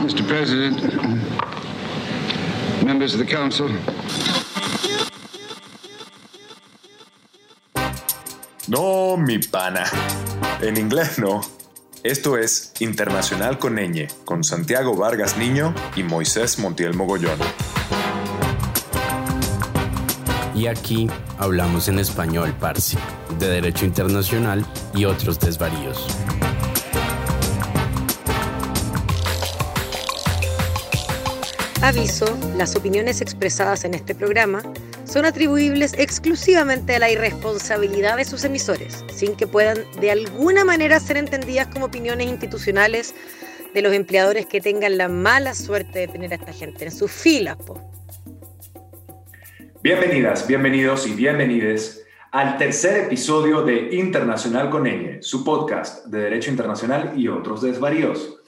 Mr. President, members of the council. No, mi pana. En inglés no. Esto es Internacional con Ñ, con Santiago Vargas Niño y Moisés Montiel Mogollón. Y aquí hablamos en español, Parsi, de Derecho Internacional y otros desvaríos. Aviso, las opiniones expresadas en este programa son atribuibles exclusivamente a la irresponsabilidad de sus emisores, sin que puedan de alguna manera ser entendidas como opiniones institucionales de los empleadores que tengan la mala suerte de tener a esta gente en sus filas. Bienvenidas, bienvenidos y bienvenides al tercer episodio de Internacional con Ñ, su podcast de Derecho Internacional y otros desvaríos.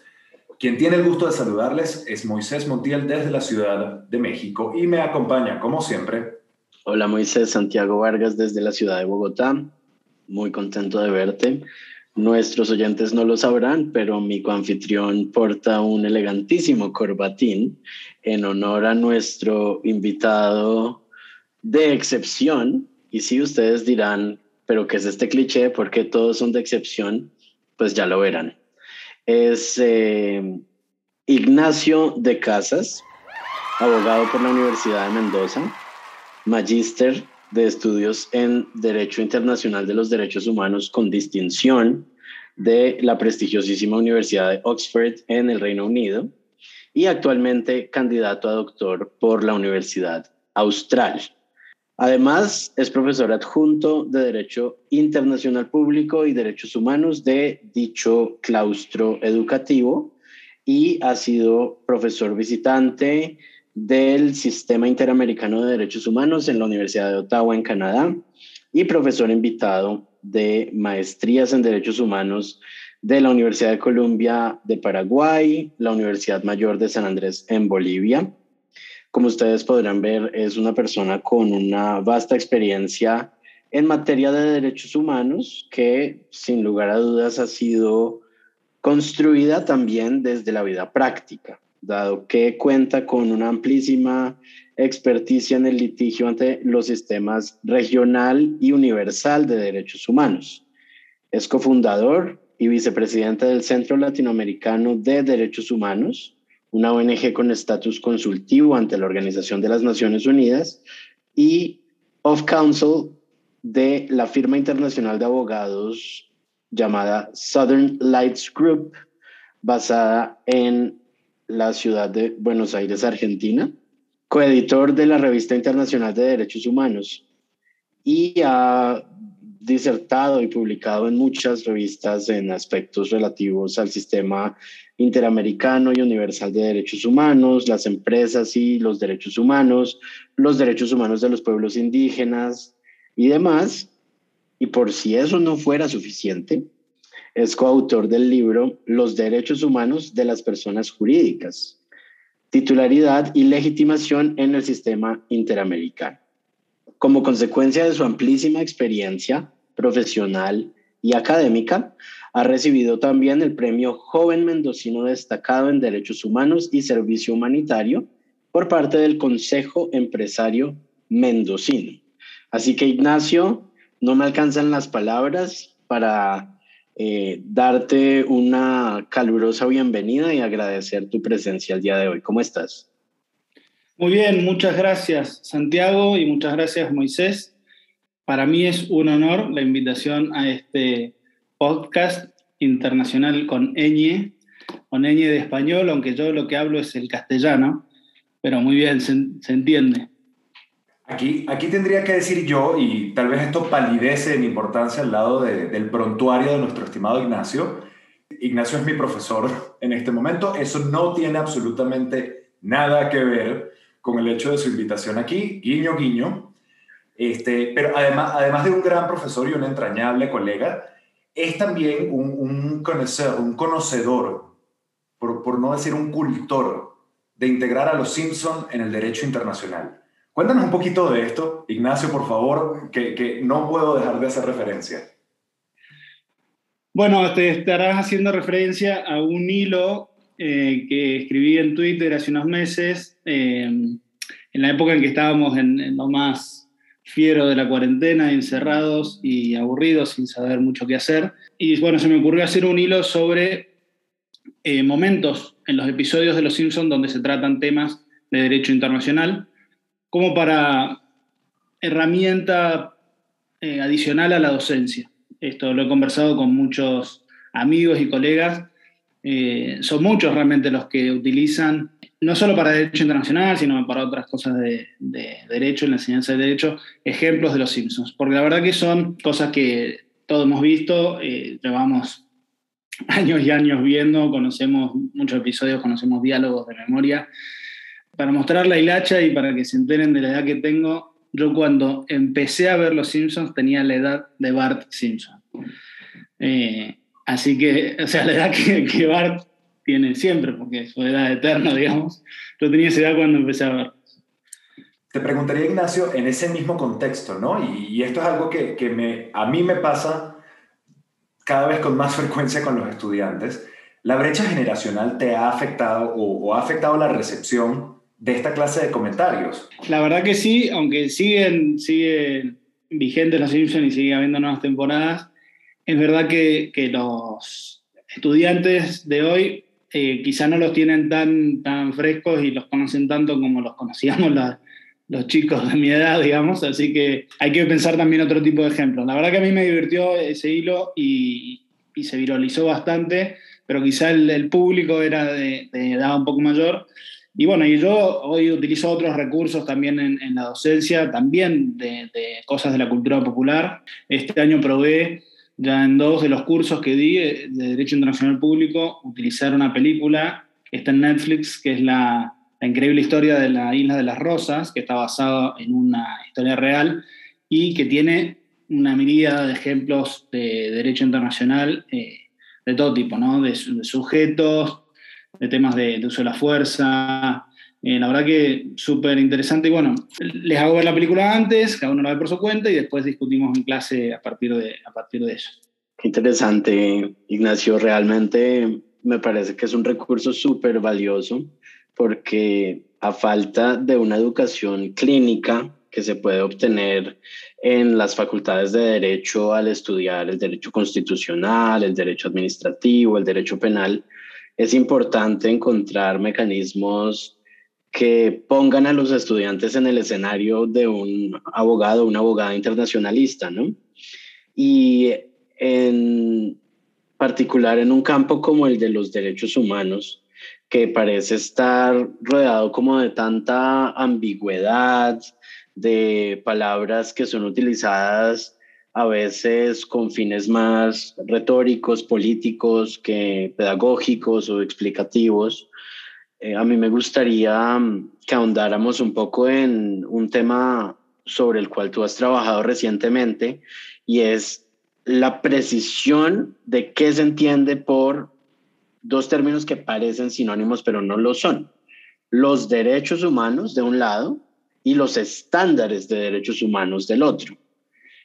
Quien tiene el gusto de saludarles es Moisés Montiel desde la Ciudad de México y me acompaña, como siempre. Hola Moisés, Santiago Vargas desde la Ciudad de Bogotá. Muy contento de verte. Nuestros oyentes no lo sabrán, pero mi coanfitrión porta un elegantísimo corbatín en honor a nuestro invitado de excepción. Y si ustedes dirán, pero ¿qué es este cliché? ¿Por qué todos son de excepción? Pues ya lo verán es eh, Ignacio de Casas, abogado por la Universidad de Mendoza, magíster de estudios en Derecho Internacional de los Derechos Humanos con distinción de la prestigiosísima Universidad de Oxford en el Reino Unido y actualmente candidato a doctor por la Universidad Austral. Además, es profesor adjunto de Derecho Internacional Público y Derechos Humanos de dicho claustro educativo y ha sido profesor visitante del Sistema Interamericano de Derechos Humanos en la Universidad de Ottawa, en Canadá, y profesor invitado de maestrías en Derechos Humanos de la Universidad de Columbia de Paraguay, la Universidad Mayor de San Andrés en Bolivia como ustedes podrán ver, es una persona con una vasta experiencia en materia de derechos humanos que sin lugar a dudas ha sido construida también desde la vida práctica, dado que cuenta con una amplísima experticia en el litigio ante los sistemas regional y universal de derechos humanos. Es cofundador y vicepresidente del Centro Latinoamericano de Derechos Humanos, una ONG con estatus consultivo ante la Organización de las Naciones Unidas y of counsel de la firma internacional de abogados llamada Southern Lights Group, basada en la ciudad de Buenos Aires, Argentina, coeditor de la Revista Internacional de Derechos Humanos y ha disertado y publicado en muchas revistas en aspectos relativos al sistema interamericano y universal de derechos humanos, las empresas y los derechos humanos, los derechos humanos de los pueblos indígenas y demás. Y por si eso no fuera suficiente, es coautor del libro Los derechos humanos de las personas jurídicas, titularidad y legitimación en el sistema interamericano. Como consecuencia de su amplísima experiencia profesional y académica, ha recibido también el premio Joven Mendocino Destacado en Derechos Humanos y Servicio Humanitario por parte del Consejo Empresario Mendocino. Así que Ignacio, no me alcanzan las palabras para eh, darte una calurosa bienvenida y agradecer tu presencia el día de hoy. ¿Cómo estás? Muy bien, muchas gracias Santiago y muchas gracias Moisés. Para mí es un honor la invitación a este podcast internacional con ñ, con ñ de español, aunque yo lo que hablo es el castellano, pero muy bien, se, entiende. Aquí, aquí tendría que decir yo, y tal vez esto palidece en importancia al lado del prontuario de nuestro estimado Ignacio. Ignacio es mi profesor en este momento. Eso no tiene absolutamente nada que ver con el hecho de su invitación aquí, guiño, guiño. Este, pero además, además de un gran profesor y un entrañable colega, es también un, un conocedor, un conocedor por, por, no decir un cultor, de integrar a los Simpson en el derecho internacional. Cuéntanos un poquito de esto, Ignacio, por favor, que, que no puedo dejar de hacer referencia. Bueno, te estarás haciendo referencia a un hilo eh, que escribí en Twitter hace unos meses, eh, en la época en que estábamos en, lo más fiero de la cuarentena, encerrados y aburridos, sin saber mucho qué hacer. Y bueno, se me ocurrió hacer un hilo sobre eh, momentos en los episodios de Los Simpsons donde se tratan temas de derecho internacional, como para herramienta adicional a la docencia. Esto lo he conversado con muchos amigos y colegas eh, son muchos realmente los que utilizan, no solo para derecho internacional, sino para otras cosas de, derecho, en la enseñanza de derecho, ejemplos de los Simpsons. Porque la verdad que son cosas que todos hemos visto, eh, llevamos años y años viendo, conocemos muchos episodios, conocemos diálogos de memoria. Para mostrar la hilacha y para que se enteren de la edad que tengo, yo cuando empecé a ver Los Simpsons tenía la edad de Bart Simpson. Eh, Así que, o sea, la edad que, Bart tiene siempre, porque es su edad eterna, digamos, yo tenía esa edad cuando empecé a ver. Te preguntaría, Ignacio, en ese mismo contexto, ¿no? Y, esto es algo que, que me, a mí me pasa cada vez con más frecuencia con los estudiantes. ¿La brecha generacional te ha afectado o, ha afectado la recepción de esta clase de comentarios? La verdad que sí, aunque siguen, siguen vigentes los Simpsons y sigue habiendo nuevas temporadas, es verdad que, los estudiantes de hoy eh, quizá no los tienen tan, tan frescos y los conocen tanto como los conocíamos los chicos de mi edad, digamos, así que hay que pensar también otro tipo de ejemplos. La verdad que a mí me divirtió ese hilo y, se viralizó bastante, pero quizá el, público era de, edad un poco mayor. Y bueno, y yo hoy utilizo otros recursos también en, la docencia, también de, de, cosas de la cultura popular. Este año probé ya en dos de los cursos que di eh, de Derecho Internacional Público, utilizar una película que está en Netflix, que es la, increíble historia de la Isla de las Rosas, que está basada en una historia real y que tiene una mirada de ejemplos de derecho internacional eh, de todo tipo, ¿no? de, sujetos, de temas de, uso de la fuerza, eh, la verdad que súper interesante. Y bueno, les hago ver la película antes, cada uno la ve por su cuenta y después discutimos en clase a partir de, a partir de eso. Qué interesante, Ignacio. Realmente me parece que es un recurso súper valioso porque a falta de una educación clínica que se puede obtener en las facultades de derecho al estudiar el derecho constitucional, el derecho administrativo, el derecho penal, es importante encontrar mecanismos que pongan a los estudiantes en el escenario de un abogado, una abogada internacionalista, ¿no? Y en particular en un campo como el de los derechos humanos, que parece estar rodeado como de tanta ambigüedad, de palabras que son utilizadas a veces con fines más retóricos, políticos, que pedagógicos o explicativos. Eh, a mí me gustaría mm, que ahondáramos un poco en un tema sobre el cual tú has trabajado recientemente y es la precisión de qué se entiende por dos términos que parecen sinónimos pero no lo son. Los derechos humanos de un lado y los estándares de derechos humanos del otro.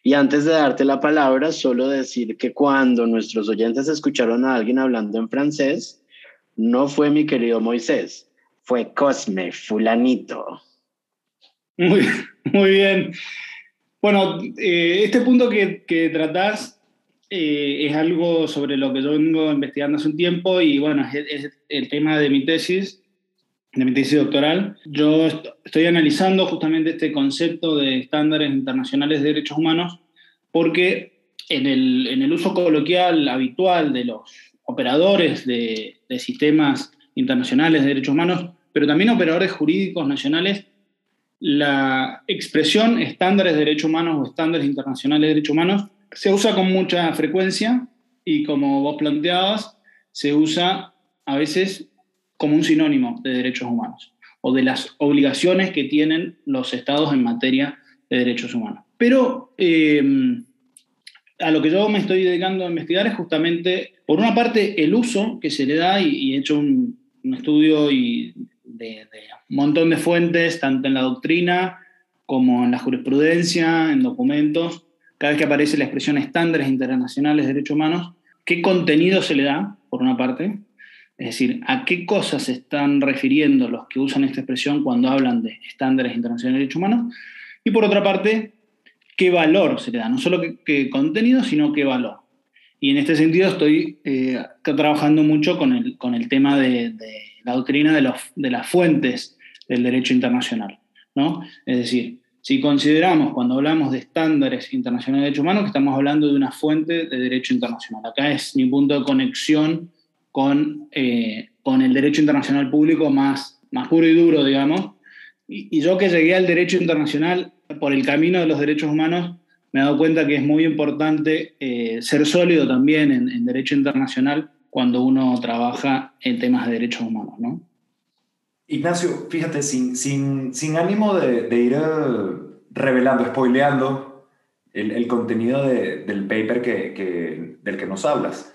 Y antes de darte la palabra, solo decir que cuando nuestros oyentes escucharon a alguien hablando en francés, no fue mi querido Moisés, fue Cosme, fulanito. Muy, muy bien. Bueno, eh, este punto que, que tratás eh, es algo sobre lo que yo vengo investigando hace un tiempo y bueno, es, el tema de mi tesis, de mi tesis doctoral. Yo estoy analizando justamente este concepto de estándares internacionales de derechos humanos porque en el, en el uso coloquial habitual de los operadores de, sistemas internacionales de derechos humanos, pero también operadores jurídicos nacionales, la expresión estándares de derechos humanos o estándares internacionales de derechos humanos se usa con mucha frecuencia y como vos planteabas, se usa a veces como un sinónimo de derechos humanos o de las obligaciones que tienen los estados en materia de derechos humanos. Pero eh, a lo que yo me estoy dedicando a investigar es justamente, por una parte, el uso que se le da, y, he hecho un, estudio y de, un montón de fuentes, tanto en la doctrina como en la jurisprudencia, en documentos, cada vez que aparece la expresión estándares internacionales de derechos humanos, qué contenido se le da, por una parte, Es decir, ¿a qué cosas se están refiriendo los que usan esta expresión cuando hablan de estándares internacionales de derechos humanos? Y por otra parte, ¿qué valor se le da? No solo qué, contenido, sino qué valor. Y en este sentido estoy eh, trabajando mucho con el, con el tema de, la doctrina de, los, de, las fuentes del derecho internacional. ¿no? Es decir, si consideramos cuando hablamos de estándares internacionales de derechos humanos que estamos hablando de una fuente de derecho internacional. Acá es mi punto de conexión con, eh, con el derecho internacional público más, más puro y duro, digamos. Y, yo que llegué al derecho internacional por el camino de los derechos humanos, me he dado cuenta que es muy importante eh, ser sólido también en, derecho internacional cuando uno trabaja en temas de derechos humanos, ¿no? Ignacio, fíjate, sin, sin, sin ánimo de, de ir eh, revelando, spoileando el, el contenido de, del paper que, que, del que nos hablas,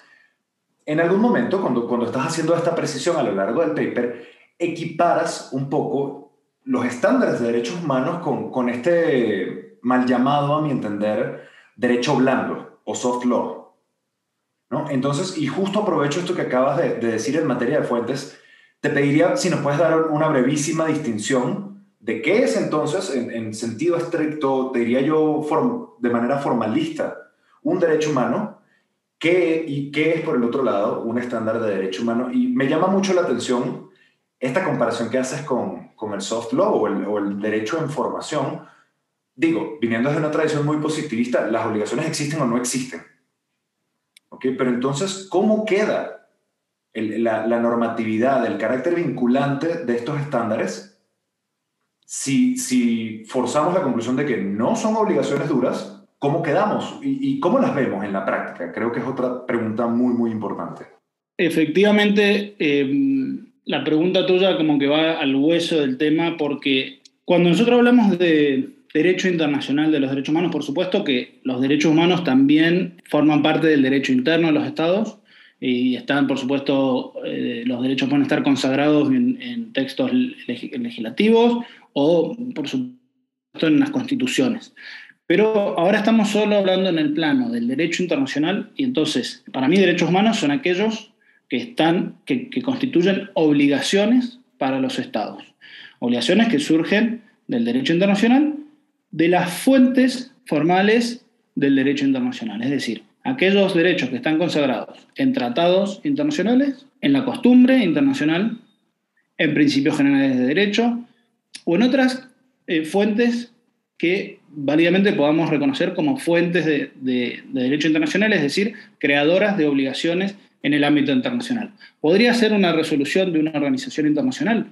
en algún momento, cuando, cuando estás haciendo esta precisión a lo largo del paper, equiparas un poco los estándares de derechos humanos con, con este mal llamado, a mi entender, derecho blando o soft law. ¿no? Entonces, y justo aprovecho esto que acabas de, decir en materia de fuentes, te pediría si nos puedes dar una brevísima distinción de qué es entonces, en, en sentido estricto, te diría yo de manera formalista, un derecho humano ¿Qué, ¿Y qué es, por el otro lado, un estándar de derecho humano? Y me llama mucho la atención esta comparación que haces con, con el soft law o el, derecho en formación. Digo, viniendo desde una tradición muy positivista, las obligaciones existen o no existen. ¿Ok? Pero entonces, ¿cómo queda la, normatividad, el carácter vinculante de estos estándares si, si forzamos la conclusión de que no son obligaciones duras, ¿Cómo quedamos ¿Y, cómo las vemos en la práctica? Creo que es otra pregunta muy, muy importante. Efectivamente, em, la pregunta tuya como que va al hueso del tema porque cuando nosotros hablamos de derecho internacional de los derechos humanos, por supuesto que los derechos humanos también forman parte del derecho interno de los estados y están, por supuesto, eh, los derechos pueden estar consagrados en, en textos legislativos o, por supuesto, en las constituciones. Pero ahora estamos solo hablando en el plano del derecho internacional y entonces, para mí, derechos humanos son aquellos que, están, que, constituyen obligaciones para los estados. Obligaciones que surgen del derecho internacional, de las fuentes formales del derecho internacional. Es decir, aquellos derechos que están consagrados en tratados internacionales, en la costumbre internacional, en principios generales de derecho o en otras eh, fuentes que válidamente podamos reconocer como fuentes de, derecho internacional, es decir, creadoras de obligaciones en el ámbito internacional. ¿Podría ser una resolución de una organización internacional?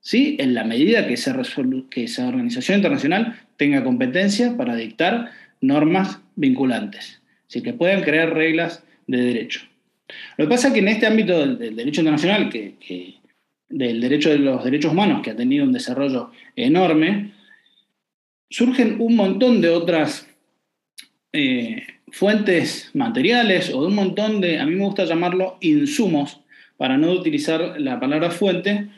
Sí, en la medida que esa, organización internacional tenga competencia para dictar normas vinculantes, así que puedan crear reglas de derecho. Lo que pasa es que en este ámbito del, derecho internacional, que, del derecho de los derechos humanos, que ha tenido un desarrollo enorme, surgen un montón de otras eh, fuentes materiales o de un montón de, a mí me gusta llamarlo insumos, para no utilizar la palabra fuente,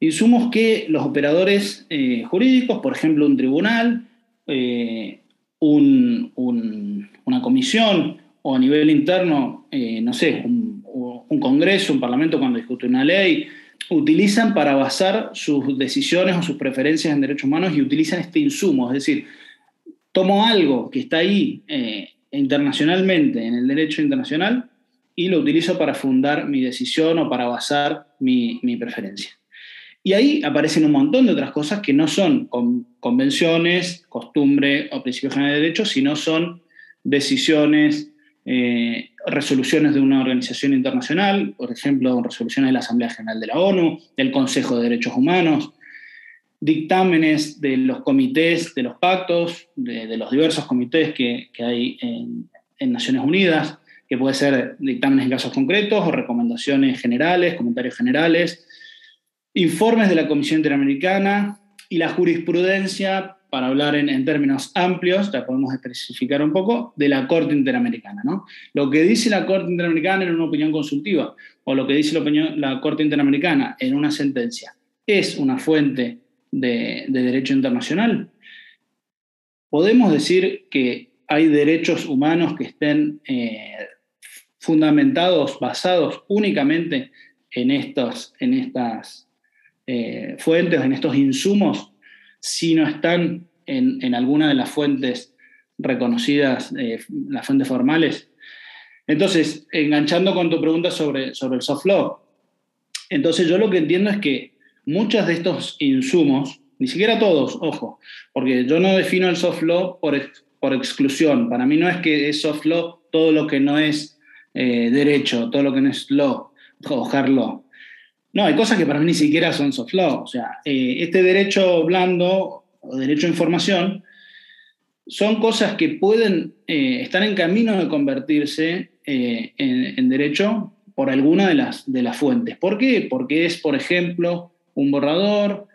insumos que los operadores eh, jurídicos, por ejemplo un tribunal, eh, una comisión o a nivel interno, no sé, un, un, congreso, un parlamento cuando discute una ley, utilizan para basar sus decisiones o sus preferencias en derechos humanos y utilizan este insumo, es decir, tomo algo que está ahí eh, internacionalmente en el derecho internacional y lo utilizo para fundar mi decisión o para basar mi, preferencia. Y ahí aparecen un montón de otras cosas que no son convenciones, costumbre o principios generales de derecho, sino son decisiones, eh, resoluciones de una organización internacional, por ejemplo, resoluciones de la Asamblea General de la ONU, del Consejo de Derechos Humanos, dictámenes de los comités, de los pactos, de, los diversos comités que, hay en, Naciones Unidas, que puede ser dictámenes en casos concretos o recomendaciones generales, comentarios generales, informes de la Comisión Interamericana y la jurisprudencia para hablar en, términos amplios, ya podemos especificar un poco, de la Corte Interamericana. ¿no? Lo que dice la Corte Interamericana en una opinión consultiva o lo que dice la, opinión, la Corte Interamericana en una sentencia es una fuente de, derecho internacional. Podemos decir que hay derechos humanos que estén eh, fundamentados, basados únicamente en, estos, en estas eh, fuentes, en estos insumos, si no están en, alguna de las fuentes reconocidas, eh, las fuentes formales. Entonces, enganchando con tu pregunta sobre, sobre el soft law, entonces yo lo que entiendo es que muchos de estos insumos, ni siquiera todos, ojo, porque yo no defino el soft law por, por exclusión. Para mí no es que es soft law todo lo que no es eh, derecho, todo lo que no es law o hard law. No, hay cosas que para mí ni siquiera son soft law. O sea, eh, este derecho blando o derecho a información son cosas que pueden eh, estar en camino de convertirse en, derecho por alguna de las, de las fuentes. ¿Por qué? Porque es, por ejemplo, un borrador,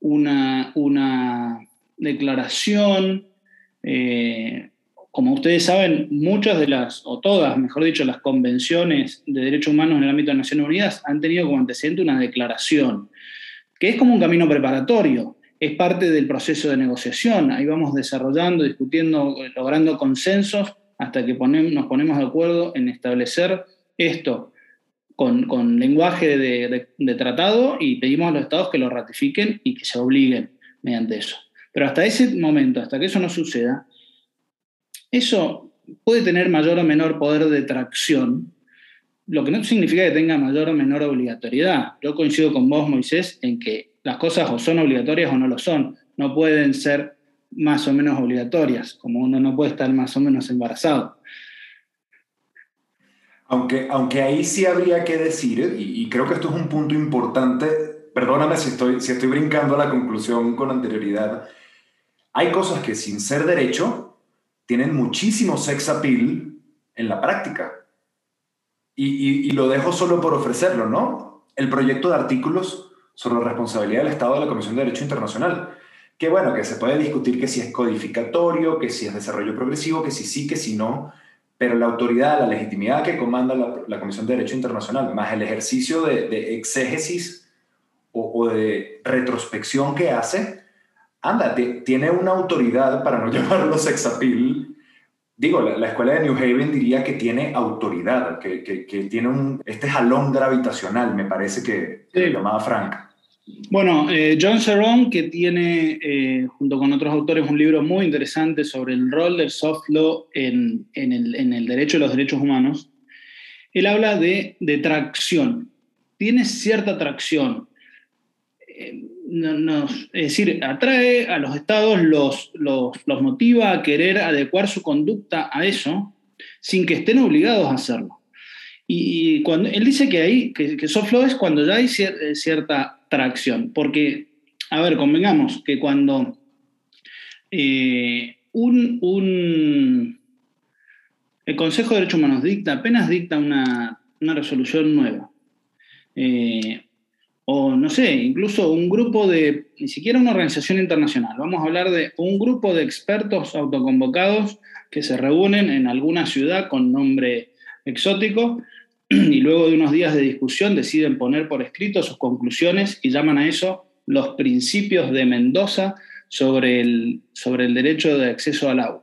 una, una declaración, como ustedes saben, muchas de las, o todas, mejor dicho, las convenciones de derechos humanos en el ámbito de Naciones Unidas han tenido como antecedente una declaración, que es como un camino preparatorio, es parte del proceso de negociación. Ahí vamos desarrollando, discutiendo, logrando consensos hasta que nos ponemos de acuerdo en establecer esto con, lenguaje de, de tratado y pedimos a los estados que lo ratifiquen y que se obliguen mediante eso. Pero hasta ese momento, hasta que eso no suceda, eso puede tener mayor o menor poder de tracción, lo que no significa que tenga mayor o menor obligatoriedad. Yo coincido con vos, Moisés, en que las cosas o son obligatorias o no lo son. No pueden ser más o menos obligatorias, como uno no puede estar más o menos embarazado. Aunque, aunque ahí sí habría que decir, y, creo que esto es un punto importante, perdóname si estoy, si estoy brincando a la conclusión con anterioridad, hay cosas que sin ser derecho tienen muchísimo sex appeal en la práctica. Y, lo dejo solo por ofrecerlo, ¿no? El proyecto de artículos sobre responsabilidad del Estado de la Comisión de Derecho Internacional. Que bueno, que se puede discutir que si es codificatorio, que si es desarrollo progresivo, que si sí, que si no, pero la autoridad, la legitimidad que comanda la, Comisión de Derecho Internacional, más el ejercicio de, exégesis o, o, de retrospección que hace, anda, tiene una autoridad, para no llamarlo sex appeal, digo, la, escuela de New Haven diría que tiene autoridad, que, que, tiene un, este jalón gravitacional, me parece que, sí. llamaba Frank. Bueno, eh, John Cerrone, que tiene, eh, junto con otros autores, un libro muy interesante sobre el rol del soft law en, el, derecho de los derechos humanos, él habla de, tracción. Tiene cierta tracción. Eh, es decir, atrae a los estados, los, motiva a querer adecuar su conducta a eso sin que estén obligados a hacerlo. Y cuando, él dice que ahí, que, soft law es cuando ya hay eh, cierta tracción, porque, a ver, convengamos que cuando eh, un, el Consejo de Derechos Humanos dicta, apenas dicta una, una resolución nueva, eh, o no sé, incluso un grupo de, ni siquiera una organización internacional, vamos a hablar de un grupo de expertos autoconvocados que se reúnen en alguna ciudad con nombre exótico y luego de unos días de discusión deciden poner por escrito sus conclusiones y llaman a eso los principios de Mendoza sobre el, sobre el derecho de acceso al agua.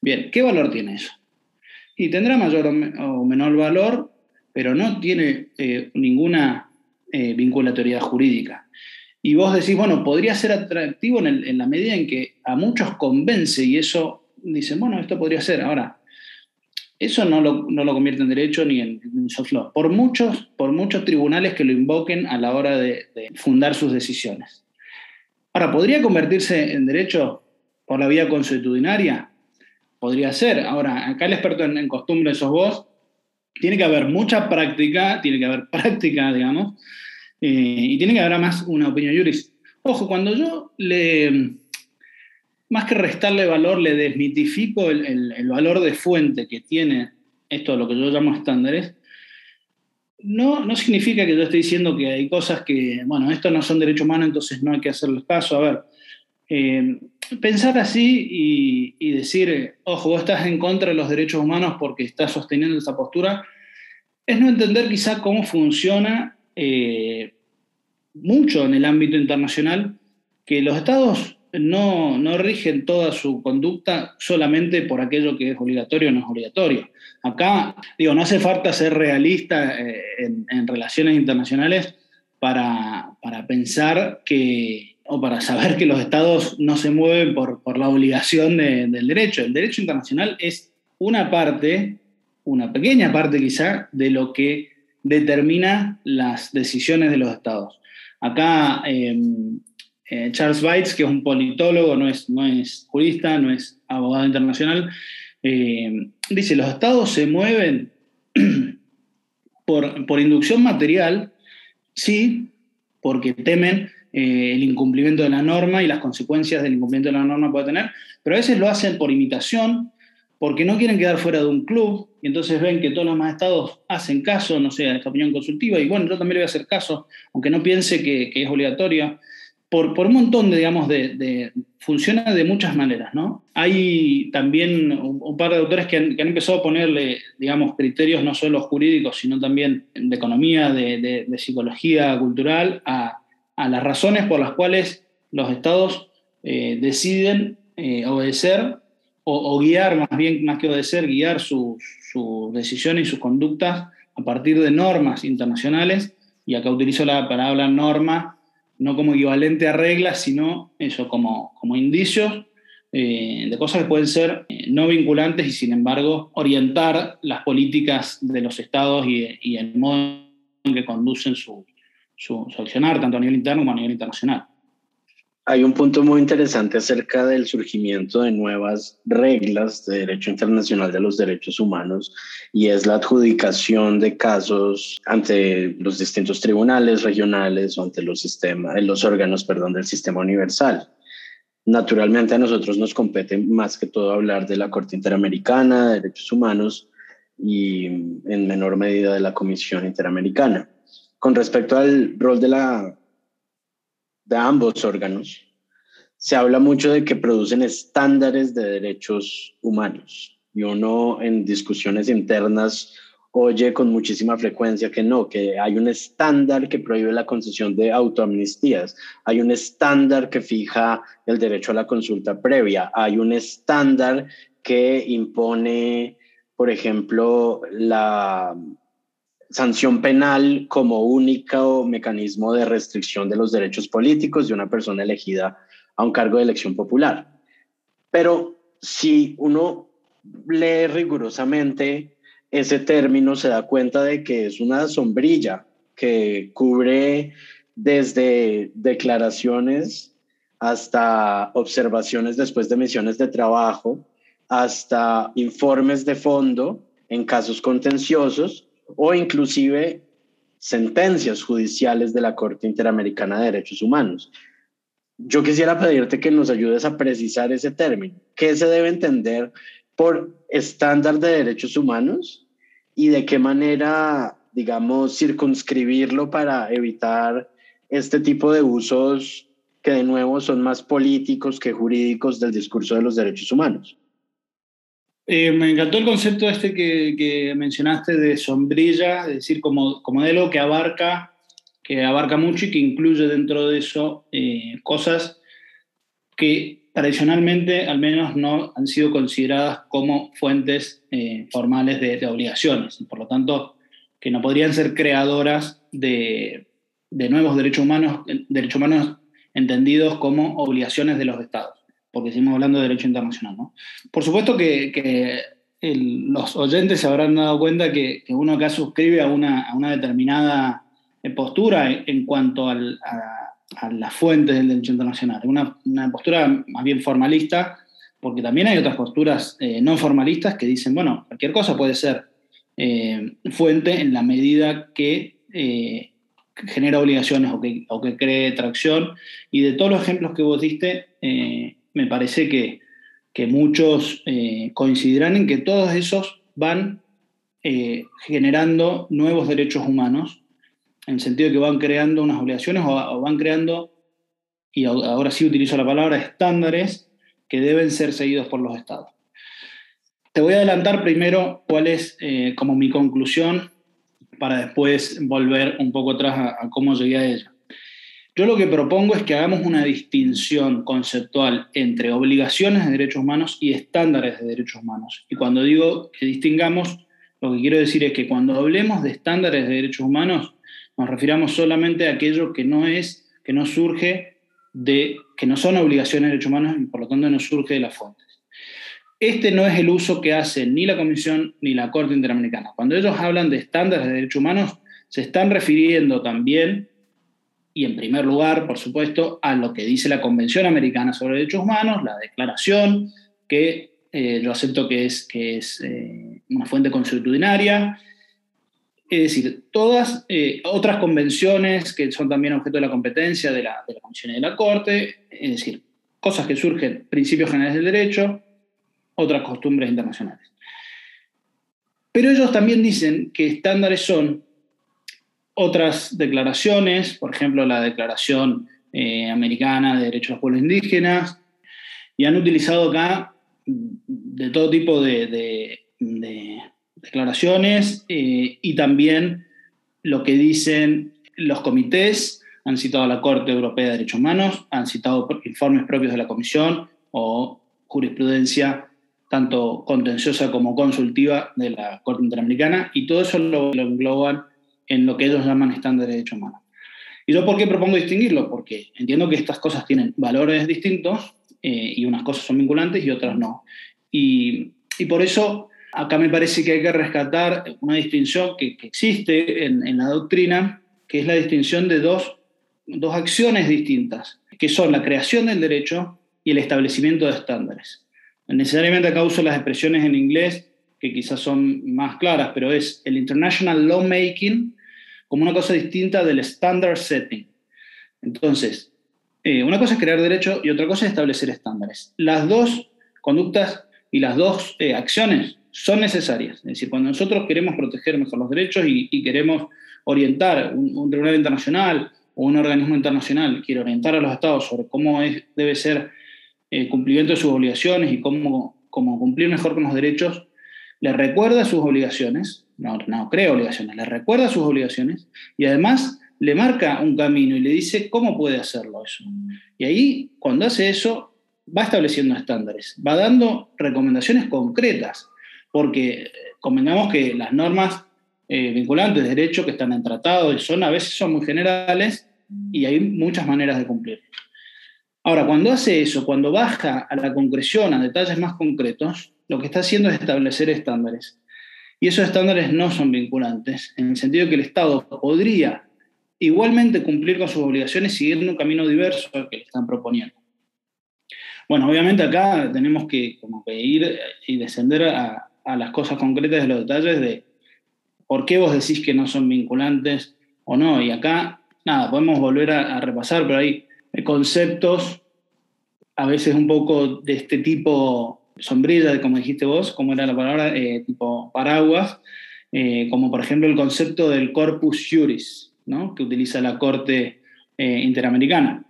Bien, ¿qué valor tiene eso? Y tendrá mayor o menor valor, pero no tiene eh, ninguna eh, vinculatoriedad jurídica. Y vos decís, bueno, podría ser atractivo en, la medida en que a muchos convence y eso dicen, bueno, esto podría ser. Ahora, eso no lo, no lo convierte en derecho ni en, soft law. Por muchos, por muchos tribunales que lo invoquen a la hora de, fundar sus decisiones. Ahora, ¿podría convertirse en derecho por la vía consuetudinaria? Podría ser. Ahora, acá el experto en, en costumbres sos vos. Tiene que haber mucha práctica, tiene que haber práctica, digamos, eh, y tiene que haber más una opinión juris. Ojo, cuando yo le, más que restarle valor, le desmitifico el, valor de fuente que tiene esto, lo que yo llamo estándares, no, no significa que yo esté diciendo que hay cosas que, bueno, esto no son derechos humanos, entonces no hay que hacerles caso. A ver, eh, pensar así y, y, decir, ojo, vos estás en contra de los derechos humanos porque estás sosteniendo esa postura, es no entender quizá cómo funciona eh, mucho en el ámbito internacional que los estados no, no rigen toda su conducta solamente por aquello que es obligatorio o no es obligatorio. Acá, digo, no hace falta ser realista eh, en, relaciones internacionales para, pensar que, o para saber que los estados no se mueven por, la obligación del derecho. El derecho internacional es una parte, una pequeña parte quizá, de lo que determina las decisiones de los estados. Acá em, eh, Charles Weitz, que es un politólogo, no es, no es jurista, no es abogado internacional, eh, dice, los estados se mueven por, por, inducción material, sí, porque temen eh, el incumplimiento de la norma y las consecuencias del incumplimiento de la norma puede tener, pero a veces lo hacen por imitación, porque no quieren quedar fuera de un club, y entonces ven que todos los demás estados hacen caso, no sé, a esta opinión consultiva, y bueno, yo también le voy a hacer caso, aunque no piense que, es obligatorio, por, por, un montón de, digamos, de, funciona de muchas maneras, ¿no? Hay también un, par de autores que han, empezado a ponerle, digamos, criterios no solo jurídicos, sino también de economía, de, psicología cultural, a, a, las razones por las cuales los estados eh, deciden eh, obedecer o, guiar, más bien, más que obedecer, guiar sus decisiones y sus conductas a partir de normas internacionales, y acá utilizo la palabra norma no como equivalente a reglas, sino eso como, como indicios eh, de cosas que pueden ser eh, no vinculantes y sin embargo orientar las políticas de los estados y, el modo en que conducen su, su, su accionar, tanto a nivel interno como a nivel internacional. Hay un punto muy interesante acerca del surgimiento de nuevas reglas de derecho internacional de los derechos humanos y es la adjudicación de casos ante los distintos tribunales regionales o ante los, sistemas, los órganos perdón, del sistema universal. Naturalmente a nosotros nos compete más que todo hablar de la Corte Interamericana de Derechos Humanos y en menor medida de la Comisión Interamericana. Con respecto al rol de la de ambos órganos, se habla mucho de que producen estándares de derechos humanos. Y uno en discusiones internas oye con muchísima frecuencia que no, que hay un estándar que prohíbe la concesión de autoamnistías, hay un estándar que fija el derecho a la consulta previa, hay un estándar que impone, por ejemplo, la sanción penal como único mecanismo de restricción de los derechos políticos de una persona elegida a un cargo de elección popular. Pero si uno lee rigurosamente ese término, se da cuenta de que es una sombrilla que cubre desde declaraciones hasta observaciones después de misiones de trabajo, hasta informes de fondo en casos contenciosos o inclusive sentencias judiciales de la Corte Interamericana de Derechos Humanos. Yo quisiera pedirte que nos ayudes a precisar ese término. ¿Qué se debe entender por estándar de derechos humanos y de qué manera, digamos, circunscribirlo para evitar este tipo de usos que de nuevo son más políticos que jurídicos del discurso de los derechos humanos? Eh, me encantó el concepto este que, mencionaste de sombrilla, es decir, como, como modelo que abarca, que abarca mucho y que incluye dentro de eso eh, cosas que tradicionalmente al menos no han sido consideradas como fuentes eh, formales de, obligaciones, por lo tanto, que no podrían ser creadoras de, de nuevos derechos humanos, derechos humanos entendidos como obligaciones de los estados porque seguimos hablando de derecho internacional. ¿no? Por supuesto que, los oyentes se habrán dado cuenta que, uno acá suscribe a una, determinada eh, postura en, cuanto a, las fuentes del derecho internacional, una, postura más bien formalista, porque también hay otras posturas eh, no formalistas que dicen, bueno, cualquier cosa puede ser eh, fuente en la medida que genera obligaciones o que, cree tracción. Y de todos los ejemplos que vos diste, me parece que, muchos eh, coincidirán en que todos esos van eh, generando nuevos derechos humanos, en el sentido de que van creando unas obligaciones o, van creando, y ahora sí utilizo la palabra, estándares que deben ser seguidos por los estados. Te voy a adelantar primero cuál es eh, como mi conclusión para después volver un poco atrás a, a cómo llegué a ella. Yo lo que propongo es que hagamos una distinción conceptual entre obligaciones de derechos humanos y estándares de derechos humanos. Y cuando digo que distingamos, lo que quiero decir es que cuando hablemos de estándares de derechos humanos, nos refiramos solamente a aquello que no es, que no surge de, que no son obligaciones de derechos humanos y por lo tanto no surge de las fuentes. Este no es el uso que hace ni la Comisión ni la Corte Interamericana. Cuando ellos hablan de estándares de derechos humanos, se están refiriendo también y en primer lugar, por supuesto, a lo que dice la Convención Americana sobre Derechos Humanos, la declaración, que eh, yo acepto que es, que es eh, una fuente consuetudinaria, es decir, todas eh, otras convenciones que son también objeto de la competencia de la, de la Comisión y de la Corte, es decir, cosas que surgen, principios generales del derecho, otras costumbres internacionales. Pero ellos también dicen que estándares son otras declaraciones, por ejemplo, la Declaración eh, Americana de Derechos de los Pueblos Indígenas, y han utilizado acá de todo tipo de, declaraciones eh, y también lo que dicen los comités, han citado a la Corte Europea de Derechos Humanos, han citado informes propios de la Comisión o jurisprudencia tanto contenciosa como consultiva de la Corte Interamericana, y todo eso lo, lo engloban en lo que ellos llaman estándares de derechos humanos. ¿Y yo por qué propongo distinguirlo? Porque entiendo que estas cosas tienen valores distintos eh, y unas cosas son vinculantes y otras no. Y, y, por eso acá me parece que hay que rescatar una distinción que, que existe en, en, la doctrina, que es la distinción de dos, dos acciones distintas, que son la creación del derecho y el establecimiento de estándares. Necesariamente acá uso las expresiones en inglés que quizás son más claras, pero es el International Lawmaking como una cosa distinta del Standard Setting. Entonces, eh, una cosa es crear derecho y otra cosa es establecer estándares. Las dos conductas y las dos eh, acciones son necesarias. Es decir, cuando nosotros queremos proteger mejor los derechos y, queremos orientar un, tribunal internacional o un organismo internacional, quiere orientar a los estados sobre cómo debe ser el eh, cumplimiento de sus obligaciones y cómo, cómo cumplir mejor con los derechos, le recuerda sus obligaciones, no, no crea obligaciones, le recuerda sus obligaciones y además le marca un camino y le dice cómo puede hacerlo eso. Y ahí, cuando hace eso, va estableciendo estándares, va dando recomendaciones concretas, porque eh, convengamos que las normas eh, vinculantes de derecho que están en tratados son a veces son muy generales y hay muchas maneras de cumplir. Ahora, cuando hace eso, cuando baja a la concreción, a detalles más concretos, lo que está haciendo es establecer estándares. Y esos estándares no son vinculantes, en el sentido que el Estado podría igualmente cumplir con sus obligaciones siguiendo un camino diverso al que le están proponiendo. Bueno, obviamente acá tenemos que, como que ir y descender a, las cosas concretas de los detalles de por qué vos decís que no son vinculantes o no. Y acá, nada, podemos volver a, a repasar, pero hay conceptos a veces un poco de este tipo sombrilla, como dijiste vos, como era la palabra, eh, tipo paraguas, eh, como por ejemplo el concepto del corpus juris, ¿no? que utiliza la Corte eh, Interamericana.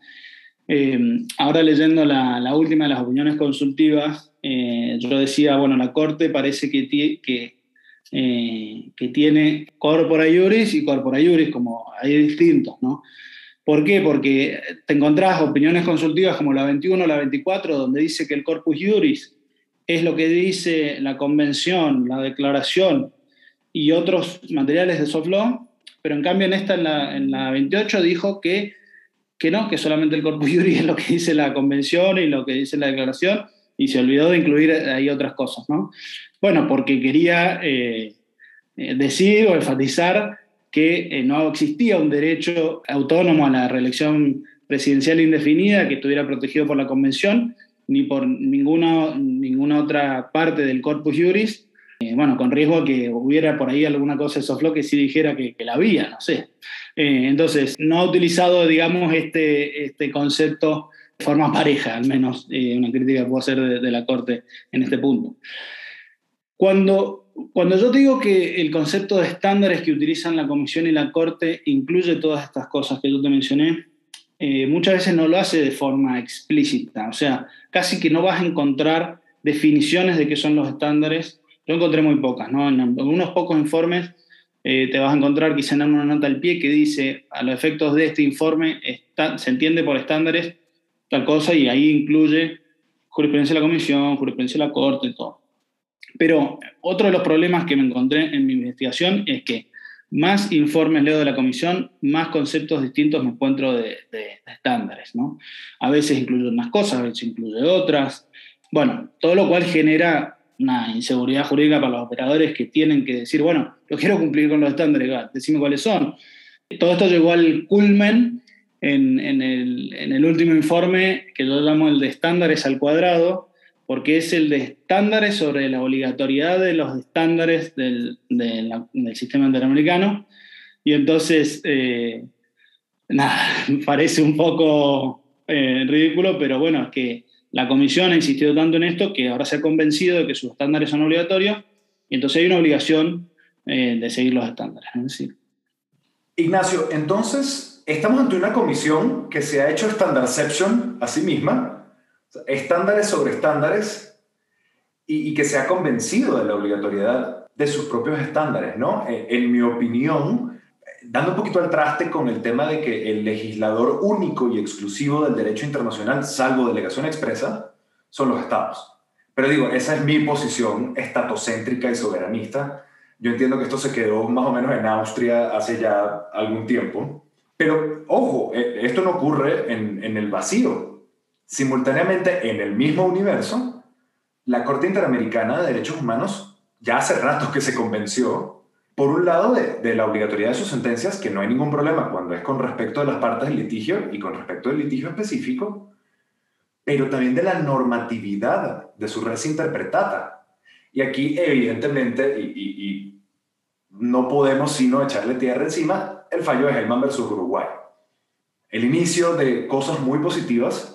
ahora leyendo la, última de las opiniones consultivas, yo decía, bueno, la Corte parece que, que, que tiene corpora juris y corpora juris, como hay distintos, ¿no? ¿Por qué? Porque te encontrás opiniones consultivas como la 21 o la 24, donde dice que el corpus juris es lo que dice la convención, la declaración y otros materiales de soft law, pero en cambio en esta, en la, 28, dijo que, que no, que solamente el corpus juris es lo que dice la convención y lo que dice la declaración, y se olvidó de incluir ahí otras cosas, ¿no? Bueno, porque quería eh, eh, decir o enfatizar que eh, no existía un derecho autónomo a la reelección presidencial indefinida que estuviera protegido por la Convención, ni por ninguna, ninguna otra parte del corpus juris, eh, bueno, con riesgo a que hubiera por ahí alguna cosa de Soflo que sí dijera que, la había, no sé. Eh, entonces, no ha utilizado, digamos, este, este concepto de forma pareja, al menos eh, una crítica que puedo hacer de, la Corte en este punto. Cuando, cuando yo digo que el concepto de estándares que utilizan la Comisión y la Corte incluye todas estas cosas que yo te mencioné, muchas veces no lo hace de forma explícita, o sea, casi que no vas a encontrar definiciones de qué son los estándares. Yo encontré muy pocas, ¿no? En algunos pocos informes eh, te vas a encontrar quizá en una nota al pie que dice, a los efectos de este informe se entiende por estándares tal cosa y ahí incluye jurisprudencia de la comisión, jurisprudencia de la corte, todo. Pero otro de los problemas que me encontré en mi investigación es que más informes leo de la comisión, más conceptos distintos me encuentro de, estándares. ¿no? A veces incluye unas cosas, a veces incluye otras. Bueno, todo lo cual genera una inseguridad jurídica para los operadores que tienen que decir, bueno, yo quiero cumplir con los estándares, decime cuáles son. Todo esto llegó al culmen en, el, último informe que yo llamo el de estándares al cuadrado, porque es el de estándares sobre la obligatoriedad de los estándares del, sistema interamericano. Y entonces, eh, nada, parece un poco eh, ridículo, pero bueno, es que la comisión ha insistido tanto en esto que ahora se ha convencido de que sus estándares son obligatorios y entonces hay una obligación eh, de seguir los estándares. Ignacio, entonces estamos ante una comisión que se ha hecho standardception a sí misma, estándares sobre estándares, y, que se ha convencido de la obligatoriedad de sus propios estándares, ¿no? Eh, en mi opinión, dando un poquito al traste con el tema de que el legislador único y exclusivo del derecho internacional, salvo delegación expresa, son los estados. Pero digo, esa es mi posición estatocéntrica y soberanista. Yo entiendo que esto se quedó más o menos en Austria hace ya algún tiempo. Pero ojo, e, esto no ocurre en el vacío. Simultáneamente, en el mismo universo, la Corte Interamericana de Derechos Humanos ya hace rato que se convenció por un lado, de, la obligatoriedad de sus sentencias, que no hay ningún problema cuando es con respecto a las partes del litigio y con respecto al litigio específico, pero también de la normatividad de su res interpretada. Y aquí, evidentemente, y, no podemos sino echarle tierra encima, el fallo de Hellman versus Uruguay. El inicio de cosas muy positivas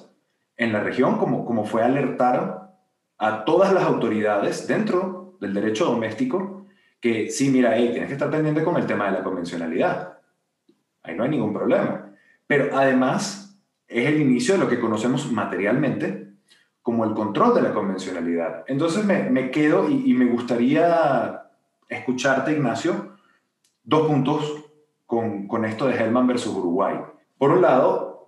en la región, como, como fue alertar a todas las autoridades dentro del derecho doméstico que sí, mira, hey, tienes que estar pendiente con el tema de la convencionalidad. Ahí no hay ningún problema. Pero además es el inicio de lo que conocemos materialmente como el control de la convencionalidad. Entonces me, me quedo y, me gustaría escucharte, Ignacio, dos puntos con, con esto de Hellman versus Uruguay. Por un lado,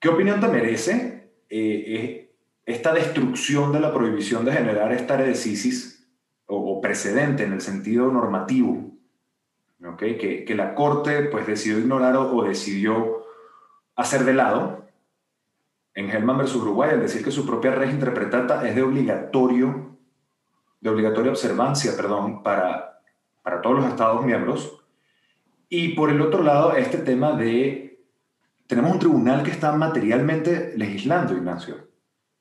¿qué opinión te merece eh, esta destrucción de la prohibición de generar estare decisis o, precedente en el sentido normativo, ¿okay? que, que, la Corte pues, decidió ignorar o, decidió hacer de lado en Hellman versus Uruguay, al decir que su propia red interpretada es de obligatorio, de obligatoria observancia, perdón, para, para todos los Estados miembros. Y por el otro lado, este tema de, tenemos un tribunal que está materialmente legislando, Ignacio.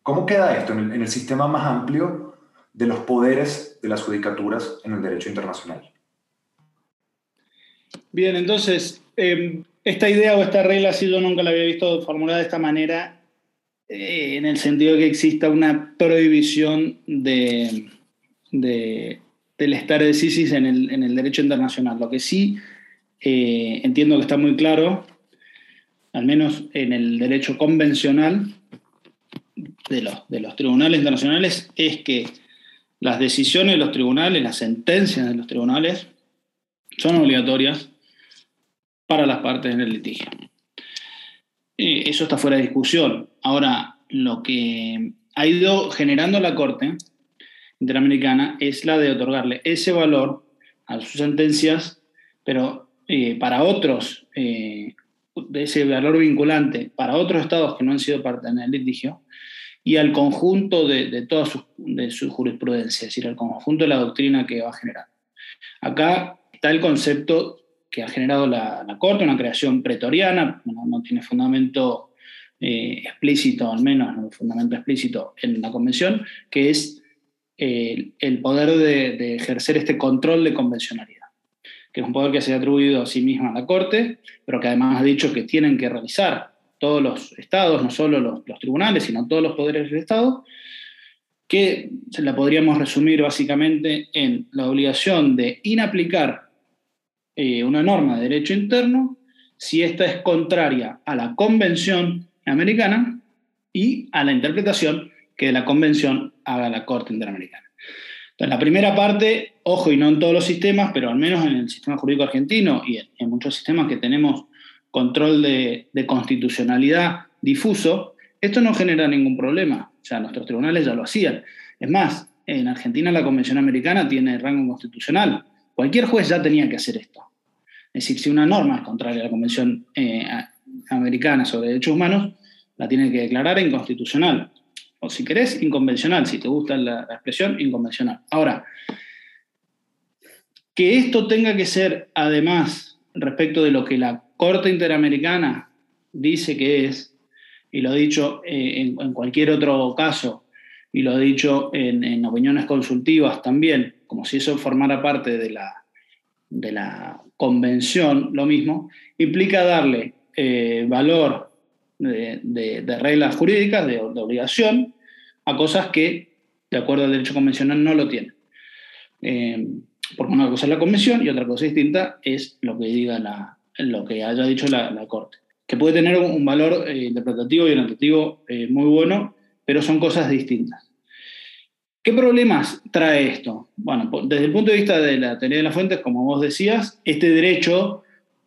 ¿Cómo queda esto en el, sistema más amplio de los poderes de las judicaturas en el derecho internacional. Bien, entonces, em, esta idea o esta regla, si yo nunca la había visto formulada de esta manera, eh, en el sentido de que exista una prohibición de, del estar de el, en el, derecho internacional. Lo que sí eh, entiendo que está muy claro, al menos en el derecho convencional de los, tribunales internacionales, es que las decisiones de los tribunales, las sentencias de los tribunales, son obligatorias para las partes en el litigio. eso está fuera de discusión. Ahora, lo que ha ido generando la Corte Interamericana es la de otorgarle ese valor a sus sentencias, pero eh, para otros, eh, de ese valor vinculante, para otros estados que no han sido parte en el litigio, y al conjunto de, toda su, de su jurisprudencia, es decir, al conjunto de la doctrina que va a generar. Acá está el concepto que ha generado la, Corte, una creación pretoriana, no, tiene fundamento eh, explícito, al menos no fundamento explícito en la Convención, que es eh, el poder de, de, ejercer este control de convencionalidad, que es un poder que se ha atribuido a sí misma a la Corte, pero que además ha dicho que tienen que realizar todos los estados, no solo los, tribunales, sino todos los poderes del Estado, que se la podríamos resumir básicamente en la obligación de inaplicar eh, una norma de derecho interno si esta es contraria a la Convención Americana y a la interpretación que de la Convención haga la Corte Interamericana. Entonces, la primera parte, ojo, y no en todos los sistemas, pero al menos en el sistema jurídico argentino y en, muchos sistemas que tenemos control de, constitucionalidad difuso, esto no genera ningún problema. O sea, nuestros tribunales ya lo hacían. Es más, en Argentina la Convención Americana tiene rango constitucional. Cualquier juez ya tenía que hacer esto. Es decir, si una norma es contraria a la Convención eh, Americana sobre Derechos Humanos, la tiene que declarar inconstitucional. O si querés, inconvencional, si te gusta la, expresión, inconvencional. Ahora, que esto tenga que ser, además, respecto de lo que la Corte Interamericana dice que es, y lo he dicho eh, en, cualquier otro caso, y lo he dicho en, opiniones consultivas también, como si eso formara parte de la, de la convención, lo mismo, implica darle eh, valor de, reglas jurídicas, de, obligación, a cosas que, de acuerdo al derecho convencional, no lo tienen. Eh, porque una cosa es la convención y otra cosa distinta es lo que diga la, lo que haya dicho la, Corte que puede tener un valor eh, interpretativo y orientativo eh, muy bueno, pero son cosas distintas. ¿Qué problemas trae esto? Bueno, desde el punto de vista de la teoría de las fuentes, como vos decías, este derecho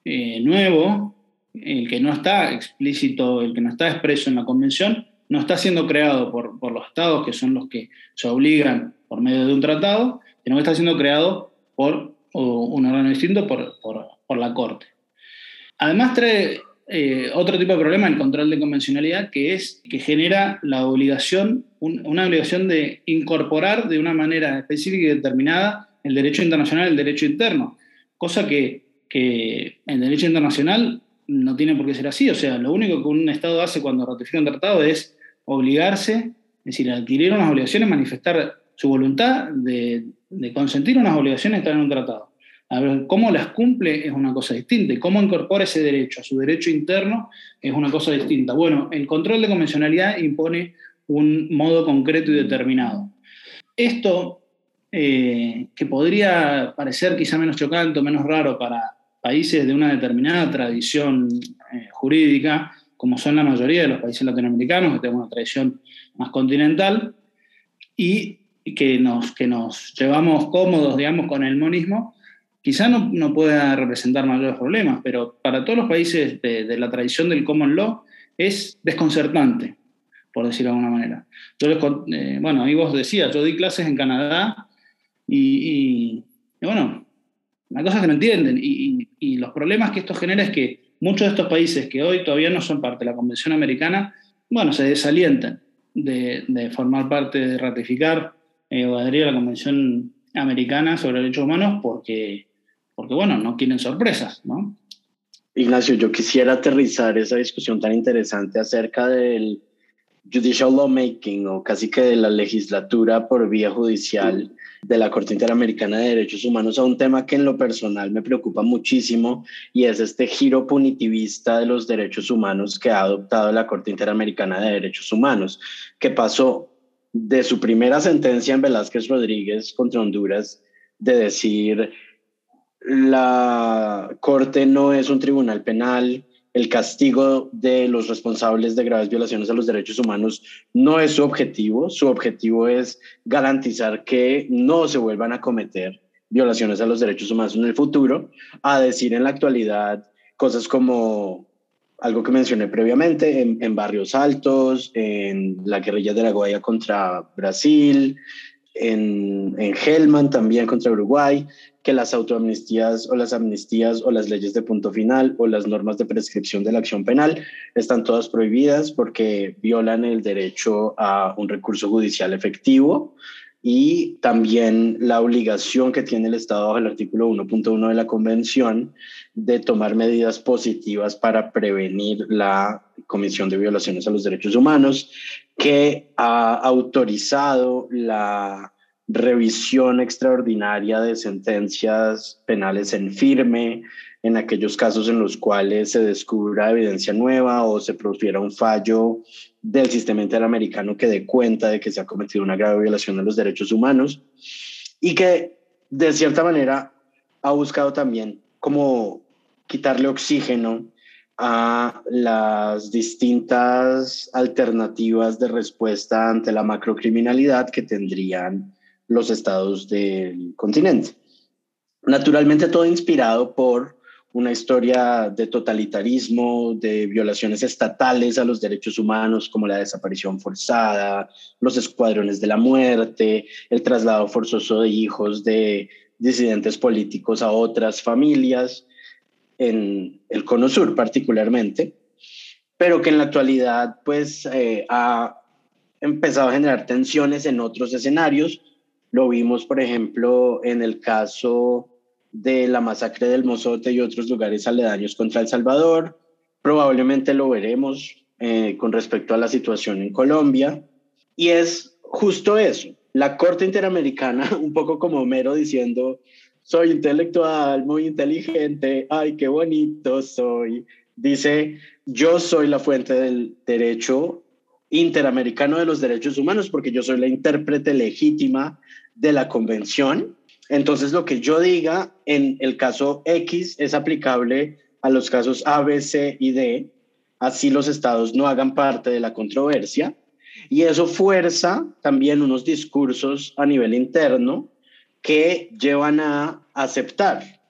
eh, nuevo, el que no está explícito, el que no está expreso en la convención, no está siendo creado por, por los estados, que son los que se obligan por medio de un tratado, sino que está siendo creado por un órgano distinto, por, por, la Corte. Además trae eh, otro tipo de problema, el control de convencionalidad, que es que genera la obligación, una obligación de incorporar de una manera específica y determinada el derecho internacional el derecho interno, cosa que, que el derecho internacional no tiene por qué ser así. O sea, lo único que un Estado hace cuando ratifica un tratado es obligarse, es decir, adquirir unas obligaciones, manifestar su voluntad de, consentir unas obligaciones de estar en un tratado. A ver, cómo las cumple es una cosa distinta y cómo incorpora ese derecho a su derecho interno es una cosa distinta. Bueno, el control de convencionalidad impone un modo concreto y determinado. Esto, eh, que podría parecer quizá menos chocante o menos raro para países de una determinada tradición eh, jurídica, como son la mayoría de los países latinoamericanos, que tenemos una tradición más continental, y que nos, que nos llevamos cómodos, digamos, con el monismo, quizá no, no, pueda representar mayores problemas, pero para todos los países de, la tradición del common law es desconcertante, por decirlo de alguna manera. Yo eh, bueno, ahí vos decías, yo di clases en Canadá y, bueno, hay cosas que no entienden y, y, los problemas que esto genera es que muchos de estos países que hoy todavía no son parte de la Convención Americana, bueno, se desalientan de, formar parte, de ratificar eh, o adherir a la Convención Americana sobre Derechos Humanos porque porque bueno, no quieren sorpresas, ¿no? Ignacio, yo quisiera aterrizar esa discusión tan interesante acerca del judicial lawmaking o casi que de la legislatura por vía judicial de la Corte Interamericana de Derechos Humanos a un tema que en lo personal me preocupa muchísimo y es este giro punitivista de los derechos humanos que ha adoptado la Corte Interamericana de Derechos Humanos, que pasó de su primera sentencia en Velázquez Rodríguez contra Honduras de decir la Corte no es un tribunal penal, el castigo de los responsables de graves violaciones a los derechos humanos no es su objetivo, su objetivo es garantizar que no se vuelvan a cometer violaciones a los derechos humanos en el futuro, a decir en la actualidad cosas como algo que mencioné previamente, en, Barrios Altos, en la guerrilla de la Guaya contra Brasil, en, en también contra Uruguay, que las autoamnistías o las amnistías o las leyes de punto final o las normas de prescripción de la acción penal están todas prohibidas porque violan el derecho a un recurso judicial efectivo y también la obligación que tiene el Estado bajo el artículo 1.1 de la Convención de tomar medidas positivas para prevenir la comisión de violaciones a los derechos humanos, que ha autorizado la revisión extraordinaria de sentencias penales en firme, en aquellos casos en los cuales se descubra evidencia nueva o se produciera un fallo del sistema interamericano que dé cuenta de que se ha cometido una grave violación de los derechos humanos y que de cierta manera ha buscado también como quitarle oxígeno a las distintas alternativas de respuesta ante la macrocriminalidad que tendrían los estados del continente. Naturalmente todo inspirado por una historia de totalitarismo, de violaciones estatales a los derechos humanos como la desaparición forzada, los escuadrones de la muerte, el traslado forzoso de hijos de disidentes políticos a otras familias, en el Cono Sur particularmente, pero que en la actualidad pues eh, ha empezado a generar tensiones en otros escenarios. Lo vimos, por ejemplo, en el caso de la masacre del Mozote y otros lugares aledaños contra El Salvador. Probablemente lo veremos eh, con respecto a la situación en Colombia. Y es justo eso, la Corte Interamericana, un poco como Homero diciendo, soy intelectual, muy inteligente, ay, qué bonito soy. Dice, yo soy la fuente del derecho interamericano de los derechos humanos porque yo soy la intérprete legítima de la convención. Entonces, lo que yo diga en el caso X es aplicable a los casos A, B, C y D, así los estados no hagan parte de la controversia. Y eso fuerza también unos discursos a nivel interno que llevan a aceptar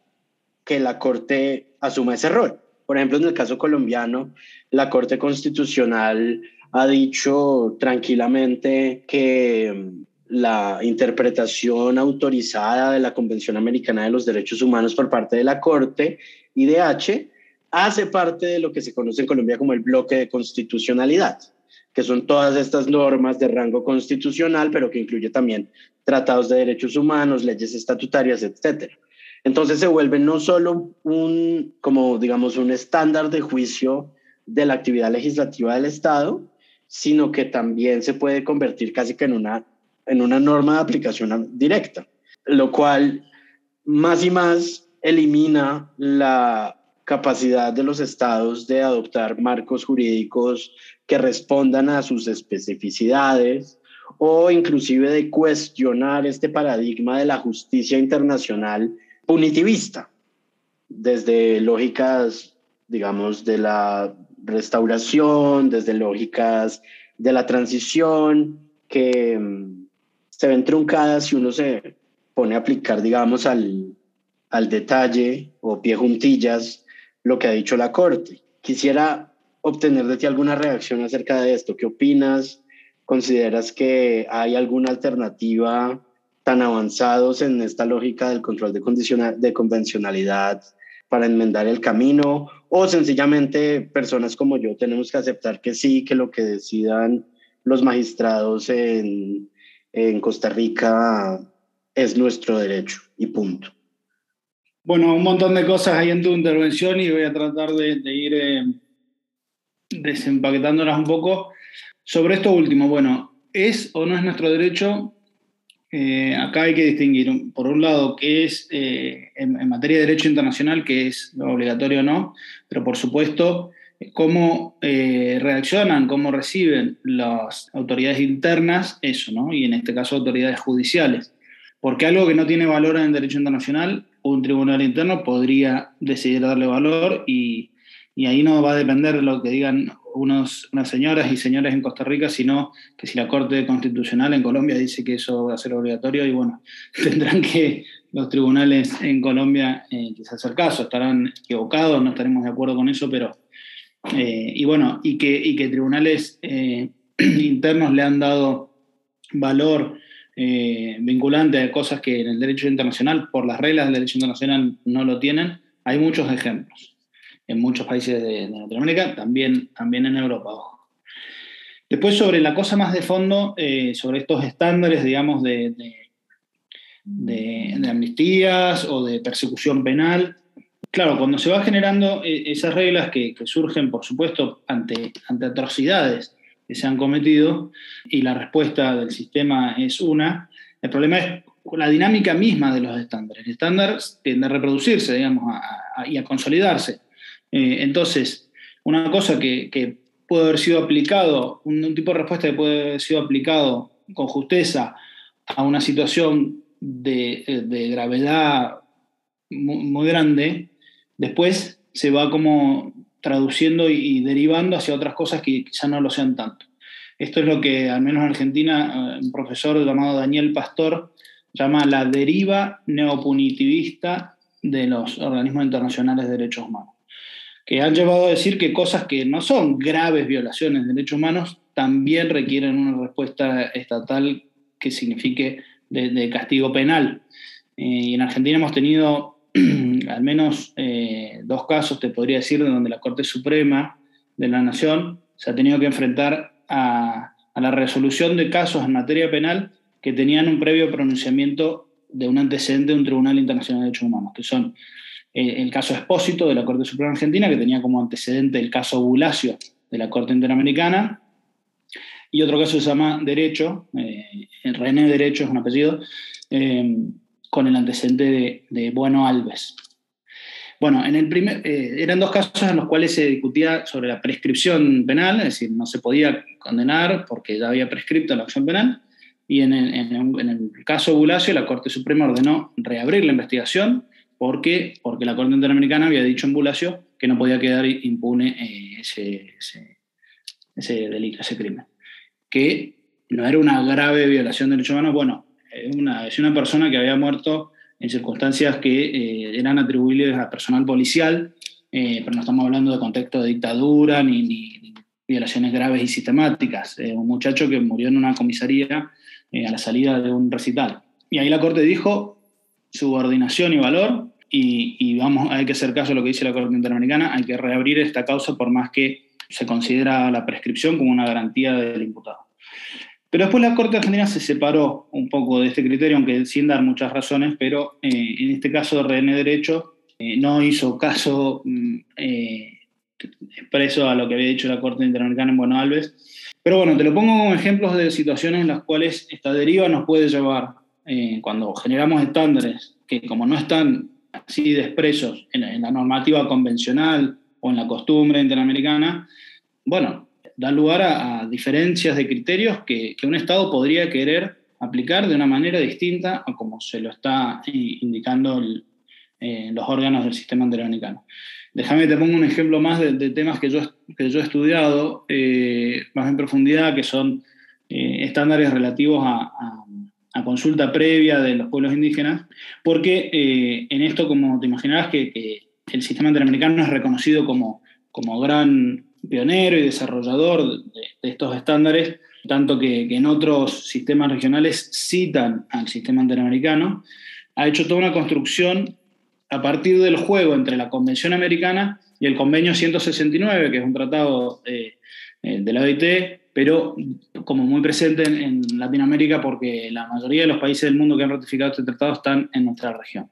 que la Corte asuma ese rol. Por ejemplo, en el caso colombiano, la Corte Constitucional ha dicho tranquilamente que la interpretación autorizada de la Convención Americana de los Derechos Humanos por parte de la Corte, IDH, hace parte de lo que se conoce en Colombia como el bloque de constitucionalidad, que son todas estas normas de rango constitucional, pero que incluye también tratados de derechos humanos, leyes estatutarias, etcétera. Entonces se vuelve no solo un, como digamos, un estándar de juicio de la actividad legislativa del Estado, sino que también se puede convertir casi que en una, en una norma de aplicación directa, lo cual más y más elimina la capacidad de los estados de adoptar marcos jurídicos que respondan a sus especificidades o inclusive de cuestionar este paradigma de la justicia internacional punitivista, desde lógicas, digamos, de la restauración, desde lógicas de la transición, que mm, se ven truncadas si uno se pone a aplicar, digamos, al, al detalle o pie juntillas lo que ha dicho la Corte. Quisiera obtener de ti alguna reacción acerca de esto. ¿Qué opinas? ¿Consideras que hay alguna alternativa tan avanzados en esta lógica del control de, de convencionalidad para enmendar el camino? ¿O sencillamente personas como yo tenemos que aceptar que sí, que lo que decidan los magistrados en, en Costa Rica es nuestro derecho y punto? Bueno, un montón de cosas hay en tu intervención y voy a tratar de, ir eh, desempaquetándolas un poco. Sobre esto último, bueno, ¿es o no es nuestro derecho? Eh, acá hay que distinguir, por un lado, qué es eh, en, materia de derecho internacional, que es obligatorio o no, pero por supuesto, cómo eh, reaccionan, cómo reciben las autoridades internas eso, ¿no? Y en este caso, autoridades judiciales. Porque algo que no tiene valor en el derecho internacional, un tribunal interno podría decidir darle valor y, y ahí no va a depender de lo que digan unos, unas señoras y señores en Costa Rica, sino que si la Corte Constitucional en Colombia dice que eso va a ser obligatorio, y bueno, tendrán que los tribunales en Colombia eh, quizás hacer caso, estarán equivocados, no estaremos de acuerdo con eso, pero, eh, y bueno, y que, y que tribunales eh, internos le han dado valor vinculante a cosas que en el derecho internacional, por las reglas del derecho internacional, no lo tienen, hay muchos ejemplos en muchos países de, Latinoamérica, también, también en Europa. Después, sobre la cosa más de fondo, eh, sobre estos estándares, digamos, de, de, amnistías o de persecución penal, claro, cuando se va generando eh, esas reglas que, surgen, por supuesto, ante, atrocidades que se han cometido y la respuesta del sistema es una, el problema es la dinámica misma de los estándares. El estándar tiende a reproducirse, digamos, y a consolidarse. Eh, entonces, una cosa que, puede haber sido aplicado, un, tipo de respuesta que puede haber sido aplicado con justeza a una situación de, gravedad muy, grande, después se va como traduciendo y, derivando hacia otras cosas que quizá no lo sean tanto. Esto es lo que, al menos en Argentina, eh, un profesor llamado Daniel Pastor llama la deriva neopunitivista de los organismos internacionales de derechos humanos, que han llevado a decir que cosas que no son graves violaciones de derechos humanos también requieren una respuesta estatal que signifique de, castigo penal. Eh, y en Argentina hemos tenido al menos eh, dos casos, te podría decir, de donde la Corte Suprema de la Nación se ha tenido que enfrentar a, la resolución de casos en materia penal que tenían un previo pronunciamiento de un antecedente de un Tribunal Internacional de Derechos Humanos, que son eh, el caso Expósito de la Corte Suprema Argentina, que tenía como antecedente el caso Bulacio de la Corte Interamericana, y otro caso se llama Derecho, eh, René Derecho es un apellido, eh, con el antecedente de, Bueno Alves. Bueno, en el primer, eh, eran dos casos en los cuales se discutía sobre la prescripción penal, es decir, no se podía condenar porque ya había prescripto la acción penal, y en el, en el caso Bulacio la Corte Suprema ordenó reabrir la investigación porque, porque la Corte Interamericana había dicho en Bulacio que no podía quedar impune ese, ese, ese delito, ese crimen. Que no era una grave violación de derechos humanos, bueno, una, es una persona que había muerto en circunstancias que eh, eran atribuibles a personal policial, eh, pero no estamos hablando de contexto de dictadura ni, violaciones graves y sistemáticas. un muchacho que murió en una comisaría eh, a la salida de un recital. Y ahí la Corte dijo subordinación y valor, y, y, vamos, hay que hacer caso a lo que dice la Corte Interamericana, hay que reabrir esta causa por más que se considera la prescripción como una garantía del imputado. Pero después la Corte Argentina se separó un poco de este criterio, aunque sin dar muchas razones, pero eh, en este caso René Derecho eh, no hizo caso mm, eh, expreso a lo que había dicho la Corte Interamericana en Buenos Alves. Pero bueno, te lo pongo como ejemplos de situaciones en las cuales esta deriva nos puede llevar, cuando generamos estándares que como no están así de expresos en la normativa convencional o en la costumbre interamericana, bueno, da lugar a, diferencias de criterios que, un Estado podría querer aplicar de una manera distinta a como se lo está indicando eh, los órganos del sistema interamericano. Déjame que te pongo un ejemplo más de, temas que yo, que yo he estudiado eh, más en profundidad, que son eh, estándares relativos a, consulta previa de los pueblos indígenas, porque en esto, como te imaginarás, que, el sistema interamericano es reconocido como, como gran pionero y desarrollador de, estos estándares, tanto que, en otros sistemas regionales citan al sistema interamericano, ha hecho toda una construcción a partir del juego entre la Convención Americana y el Convenio 169, que es un tratado eh, de la OIT, pero como muy presente en, en, Latinoamérica porque la mayoría de los países del mundo que han ratificado este tratado están en nuestra región.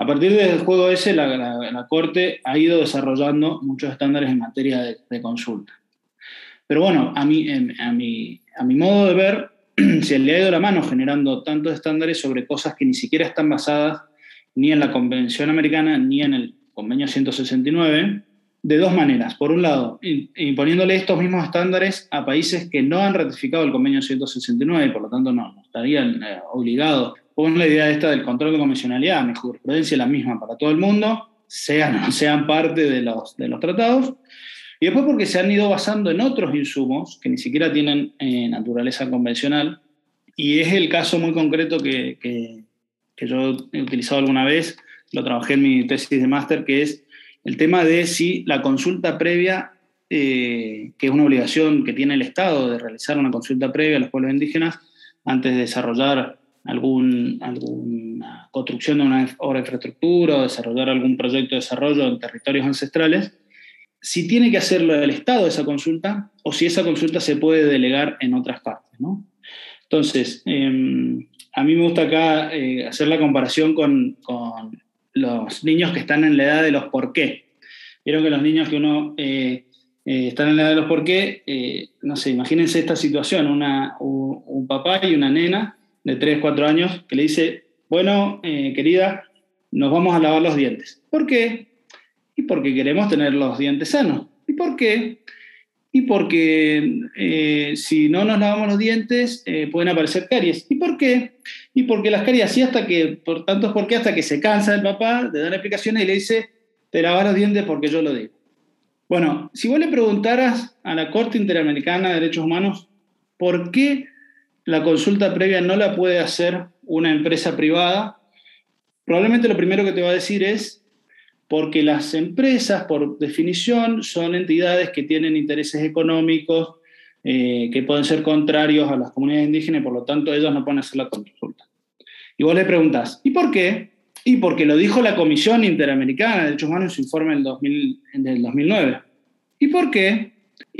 A partir del juego ese, la, Corte ha ido desarrollando muchos estándares en materia de, consulta. Pero bueno, a mi, a, mi, modo de ver, se le ha ido la mano generando tantos estándares sobre cosas que ni siquiera están basadas ni en la Convención Americana ni en el Convenio 169, de dos maneras. Por un lado, imponiéndole estos mismos estándares a países que no han ratificado el Convenio 169 y por lo tanto no, estarían eh, obligados con la idea esta del control de convencionalidad, mi jurisprudencia es la misma para todo el mundo, sean o sean parte de los, de los tratados, y después porque se han ido basando en otros insumos que ni siquiera tienen eh, naturaleza convencional, y es el caso muy concreto que, que, yo he utilizado alguna vez, lo trabajé en mi tesis de máster, que es el tema de si la consulta previa, eh, que es una obligación que tiene el Estado de realizar una consulta previa a los pueblos indígenas antes de desarrollar algún, alguna construcción de una obra de infraestructura o desarrollar algún proyecto de desarrollo en territorios ancestrales, si tiene que hacerlo el Estado esa consulta o si esa consulta se puede delegar en otras partes. ¿no? Entonces, em, a mí me gusta acá eh, hacer la comparación con, con, los niños que están en la edad de los por qué. Vieron que los niños que uno eh, eh, están en la edad de los por qué, no sé, imagínense esta situación, una, un papá y una nena de 3, 4 años que le dice, bueno, eh, querida, nos vamos a lavar los dientes. ¿Por qué? Y porque queremos tener los dientes sanos. ¿Y por qué? Y porque eh, si no nos lavamos los dientes eh, pueden aparecer caries. ¿Y por qué? Y porque las caries así hasta que, por tanto es porque hasta que se cansa el papá de dar explicaciones y le dice, te lavas los dientes porque yo lo digo. Bueno, si vos le preguntaras a la Corte Interamericana de Derechos Humanos por qué la consulta previa no la puede hacer una empresa privada, probablemente lo primero que te va a decir es porque las empresas, por definición, son entidades que tienen intereses económicos eh, que pueden ser contrarios a las comunidades indígenas por lo tanto ellos no pueden hacer la consulta. Y vos le preguntás, ¿y por qué? Y porque lo dijo la Comisión Interamericana de Derechos Humanos en su informe del, 2000, del 2009. ¿Y por qué?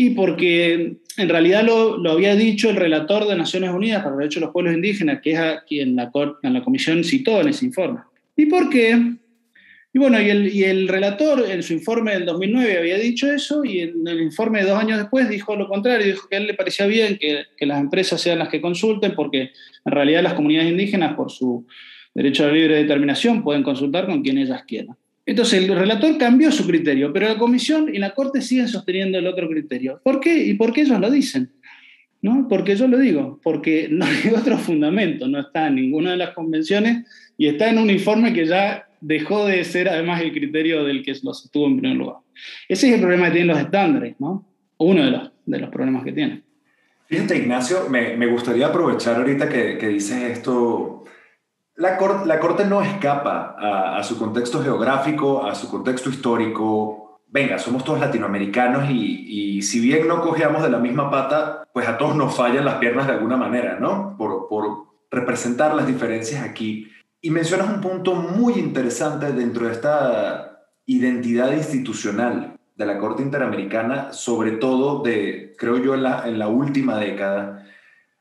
Y porque en realidad lo, había dicho el relator de Naciones Unidas para los Derechos de los Pueblos Indígenas, que es a quien la, en la Comisión citó en ese informe. ¿Y por qué? Y bueno, y el, y el, relator en su informe del 2009 había dicho eso y en el informe de dos años después dijo lo contrario, dijo que a él le parecía bien que, que las empresas sean las que consulten porque en realidad las comunidades indígenas por su derecho a la libre determinación pueden consultar con quien ellas quieran. Entonces el relator cambió su criterio, pero la comisión y la corte siguen sosteniendo el otro criterio. ¿Por qué? ¿Y por qué ellos lo dicen? ¿No? Porque yo lo digo, porque no hay otro fundamento, no está en ninguna de las convenciones y está en un informe que ya dejó de ser además el criterio del que lo sostuvo en primer lugar. Ese es el problema que tienen los estándares, ¿no? Uno de los, de los problemas que tienen. Fíjate, Ignacio, me, gustaría aprovechar ahorita que, que esto. La, cor, la Corte no escapa a, su contexto geográfico, a su contexto histórico. Venga, somos todos latinoamericanos y, si bien no cojeamos de la misma pata, pues a todos nos fallan las piernas de alguna manera, ¿no? Por, representar las diferencias aquí. Y mencionas un punto muy interesante dentro de esta identidad institucional de la Corte Interamericana, sobre todo de, creo yo, en la última década.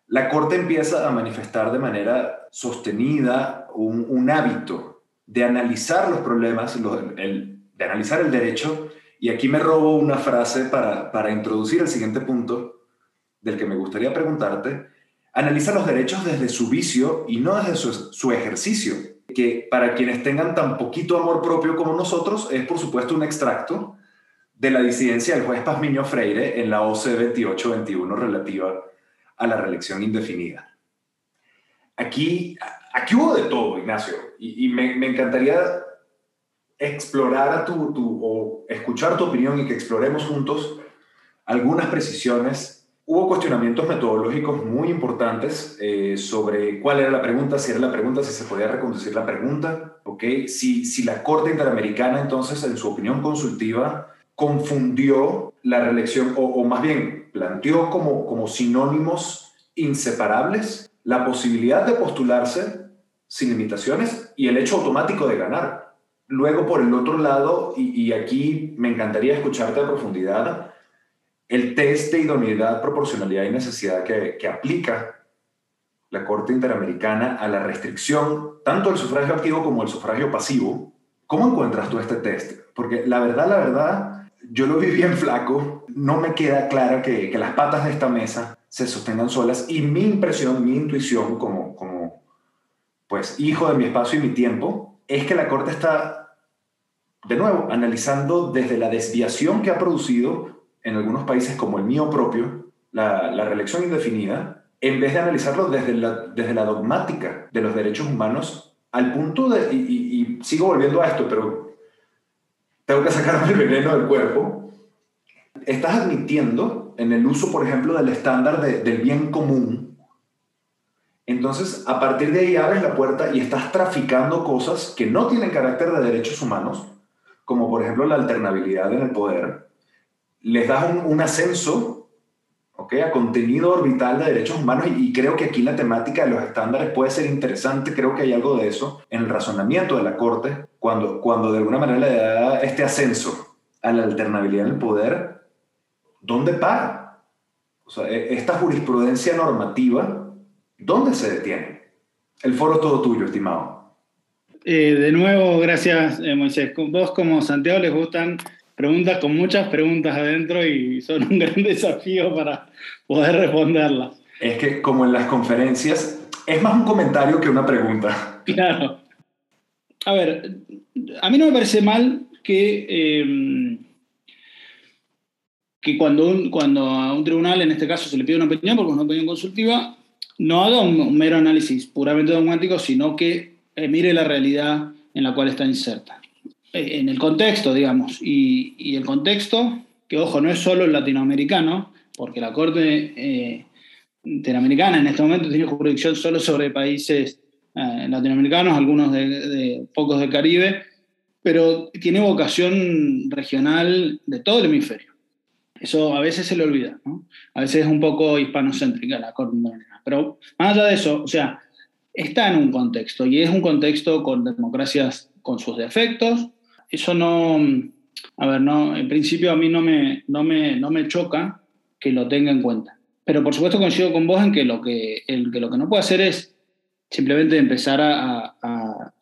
La Corte empieza a manifestar de manera sostenida un, hábito de analizar los problemas, de analizar el derecho, y aquí me robo una frase para, para introducir el siguiente punto del que me gustaría preguntarte, analiza los derechos desde su vicio y no desde su, su, ejercicio, que para quienes tengan tan poquito amor propio como nosotros es por supuesto un extracto de la disidencia del juez Pazmiño Freire en la OC 2821 relativa a la reelección indefinida. Aquí, aquí hubo de todo, Ignacio, y, me, encantaría explorar tu, tu, o escuchar tu opinión y que exploremos juntos algunas precisiones Hubo cuestionamientos metodológicos muy importantes eh, sobre cuál era la pregunta, si era la pregunta, si se podía reconducir la pregunta, ¿ok? Si, si la Corte Interamericana entonces, en su opinión consultiva, confundió la reelección, o, o más bien planteó como, como sinónimos inseparables la posibilidad de postularse sin limitaciones y el hecho automático de ganar. Luego, por el otro lado, y, aquí me encantaría escucharte a profundidad, el test de idoneidad, proporcionalidad y necesidad que, que, aplica la Corte Interamericana a la restricción tanto del sufragio activo como del sufragio pasivo. ¿Cómo encuentras tú este test? Porque la verdad, la verdad, yo lo vi bien flaco, no me queda clara que, las patas de esta mesa se sostengan solas y mi impresión, mi intuición como, como pues hijo de mi espacio y mi tiempo, es que la Corte está, de nuevo, analizando desde la desviación que ha producido en algunos países como el mío propio, la, la reelección indefinida, en vez de analizarlo desde la, desde la dogmática de los derechos humanos, al punto de, y sigo volviendo a esto, pero tengo que sacarme el veneno del cuerpo, estás admitiendo en el uso, por ejemplo, del estándar de, del bien común, entonces a partir de ahí abres la puerta y estás traficando cosas que no tienen carácter de derechos humanos, como por ejemplo la alternabilidad en el poder, les das un, un ascenso ¿okay? a contenido orbital de derechos humanos y, y, creo que aquí la temática de los estándares puede ser interesante, creo que hay algo de eso en el razonamiento de la Corte, cuando, cuando de alguna manera le da este ascenso a la alternabilidad en el poder, ¿dónde para? O sea, e, esta jurisprudencia normativa, ¿dónde se detiene? El foro es todo tuyo, estimado. Eh, de nuevo, gracias, eh, Moisés. Vos como Santiago les gustan preguntas con muchas preguntas adentro y son un gran desafío para poder responderlas. Es que como en las conferencias, es más un comentario que una pregunta. Claro. A ver, a mí no me parece mal que, eh, que cuando, un, cuando a un tribunal, en este caso, se le pide una opinión, porque es una opinión consultiva, no haga un, mero análisis puramente dogmático, sino que eh, mire la realidad en la cual está inserta. En el contexto, digamos, y, y, el contexto, que ojo, no es solo el latinoamericano, porque la Corte eh, Interamericana en este momento tiene jurisdicción solo sobre países eh, latinoamericanos, algunos de, pocos de Caribe, pero tiene vocación regional de todo el hemisferio. Eso a veces se le olvida, ¿no? A veces es un poco hispanocéntrica la Interamericana. Pero más allá de eso, o sea, está en un contexto y es un contexto con democracias con sus defectos. Eso no, a ver, no, en principio a mí no me, no me, no me choca que lo tenga en cuenta. Pero por supuesto coincido con vos en que lo que, el, que, lo que no puede hacer es simplemente empezar a,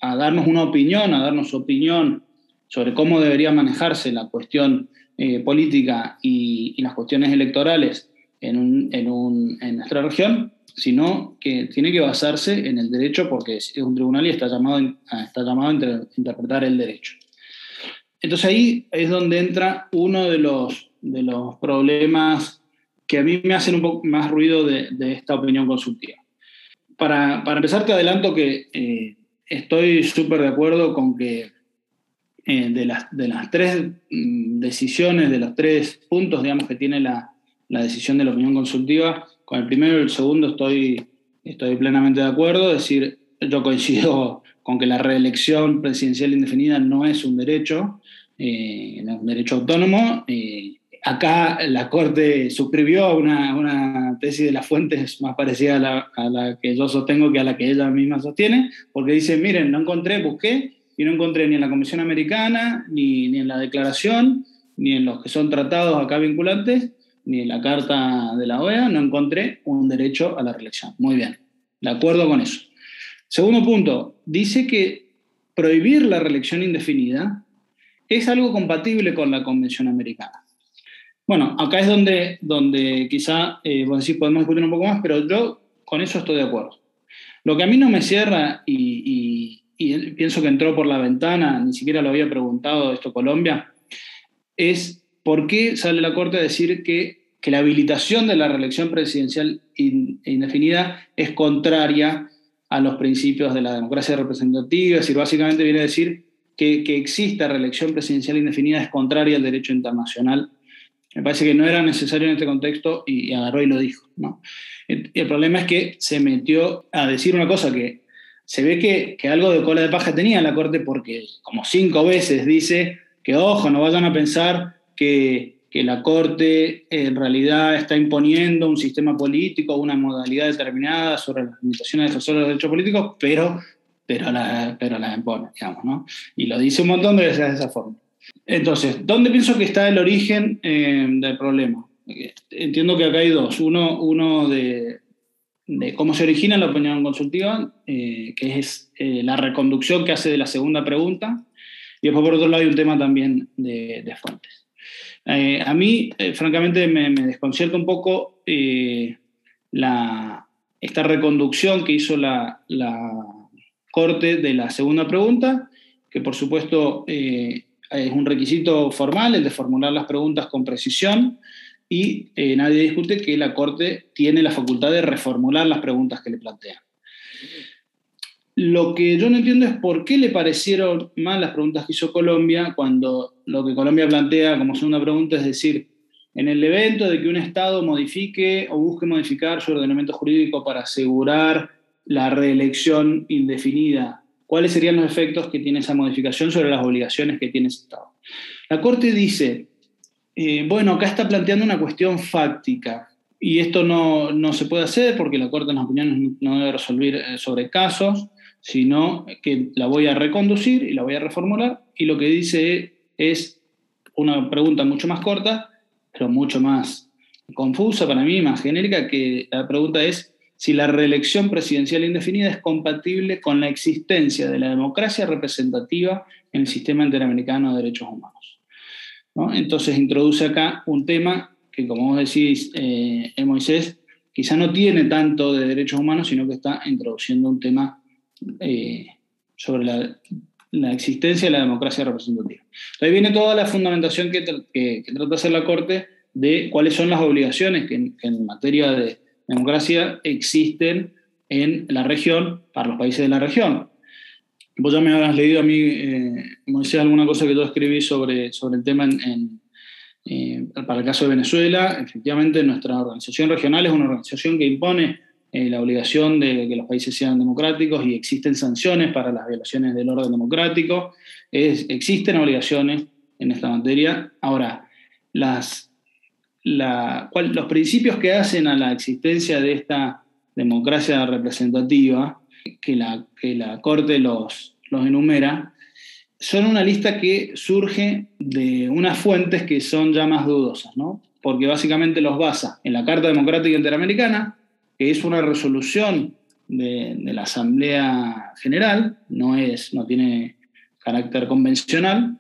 darnos una opinión, a darnos opinión sobre cómo debería manejarse la cuestión eh, política y, las cuestiones electorales en, nuestra región, sino que tiene que basarse en el derecho porque es un tribunal y está llamado, llamado a interpretar el derecho. Entonces ahí es donde entra uno de los, problemas que a mí me hacen un poco más ruido de esta opinión consultiva. Para, para, empezar, te adelanto que eh, estoy súper de acuerdo con que eh, de, las, de las tres mm, decisiones, de los tres puntos, digamos, que tiene la, la decisión de la opinión consultiva, con el primero y el segundo estoy, estoy plenamente de acuerdo, es decir, yo coincido con que la reelección presidencial indefinida no es un derecho, eh, un derecho autónomo. Acá la Corte suscribió una, una, tesis de las fuentes más parecida a la, a la, que yo sostengo que a la que ella misma sostiene, porque dice, miren, no encontré, busqué, y no encontré ni en la Comisión Americana, ni, ni en la declaración, ni en los que son tratados acá vinculantes, ni en la Carta de la OEA, no encontré un derecho a la reelección. Muy bien, de acuerdo con eso. Segundo punto, dice que prohibir la reelección indefinida es algo compatible con la Convención Americana. Bueno, acá es donde, donde quizá, eh, bueno, sí podemos discutir un poco más, pero yo con eso estoy de acuerdo. Lo que a mí no me cierra, y, y pienso que entró por la ventana, ni siquiera lo había preguntado esto Colombia, es por qué sale la Corte a decir que, que la habilitación de la reelección presidencial indefinida es contraria a los principios de la democracia representativa, es decir, básicamente viene a decir que, que exista reelección presidencial indefinida es contraria al derecho internacional. Me parece que no era necesario en este contexto y, agarró y lo dijo. ¿no? El, problema es que se metió a decir una cosa que se ve que, que algo de cola de paja tenía la Corte porque como cinco veces dice que, ojo, no vayan a pensar que que la Corte en realidad está imponiendo un sistema político, una modalidad determinada sobre las limitaciones de los derechos políticos, pero, pero, la, pero la impone, digamos, ¿no? Y lo dice un montón de veces de esa forma. Entonces, ¿dónde pienso que está el origen eh, del problema? Entiendo que acá hay dos. Uno, uno de, cómo se origina la opinión consultiva, eh, que es eh, la reconducción que hace de la segunda pregunta, y después por otro lado hay un tema también de, fuentes. A mí, francamente, me, desconcierta un poco esta reconducción que hizo la, Corte de la segunda pregunta, que por supuesto es un requisito formal, el de formular las preguntas con precisión, y nadie discute que la Corte tiene la facultad de reformular las preguntas que le plantean. Lo que yo no entiendo es por qué le parecieron mal las preguntas que hizo Colombia cuando lo que Colombia plantea como segunda pregunta es decir, en el evento de que un Estado modifique o busque modificar su ordenamiento jurídico para asegurar la reelección indefinida, ¿cuáles serían los efectos que tiene esa modificación sobre las obligaciones que tiene ese Estado? La Corte dice, eh, bueno, acá está planteando una cuestión fáctica y esto no, no se puede hacer porque la Corte en las opiniones no debe resolver eh, sobre casos sino que la voy a reconducir y la voy a reformular y lo que dice es una pregunta mucho más corta, pero mucho más confusa para mí, más genérica, que la pregunta es si la reelección presidencial indefinida es compatible con la existencia de la democracia representativa en el sistema interamericano de derechos humanos. ¿no? Entonces introduce acá un tema que, como vos decís, eh, Moisés, quizá no tiene tanto de derechos humanos, sino que está introduciendo un tema eh, sobre la, existencia de la democracia representativa. Ahí viene toda la fundamentación que, trata de hacer la Corte de cuáles son las obligaciones que, en materia de democracia existen en la región para los países de la región. Vos ya me habrás leído a mí, eh, Moisés, alguna cosa que yo escribí sobre, sobre el tema en, eh, para el caso de Venezuela. Efectivamente, nuestra organización regional es una organización que impone eh, la obligación de que los países sean democráticos y existen sanciones para las violaciones del orden democrático. existen obligaciones en esta materia. Ahora, las, los principios que hacen a la existencia de esta democracia representativa, que la, que la Corte los, los enumera, son una lista que surge de unas fuentes que son ya más dudosas, ¿no? porque básicamente los basa en la Carta Democrática Interamericana, que es una resolución de, la Asamblea General, no, es, no tiene carácter convencional,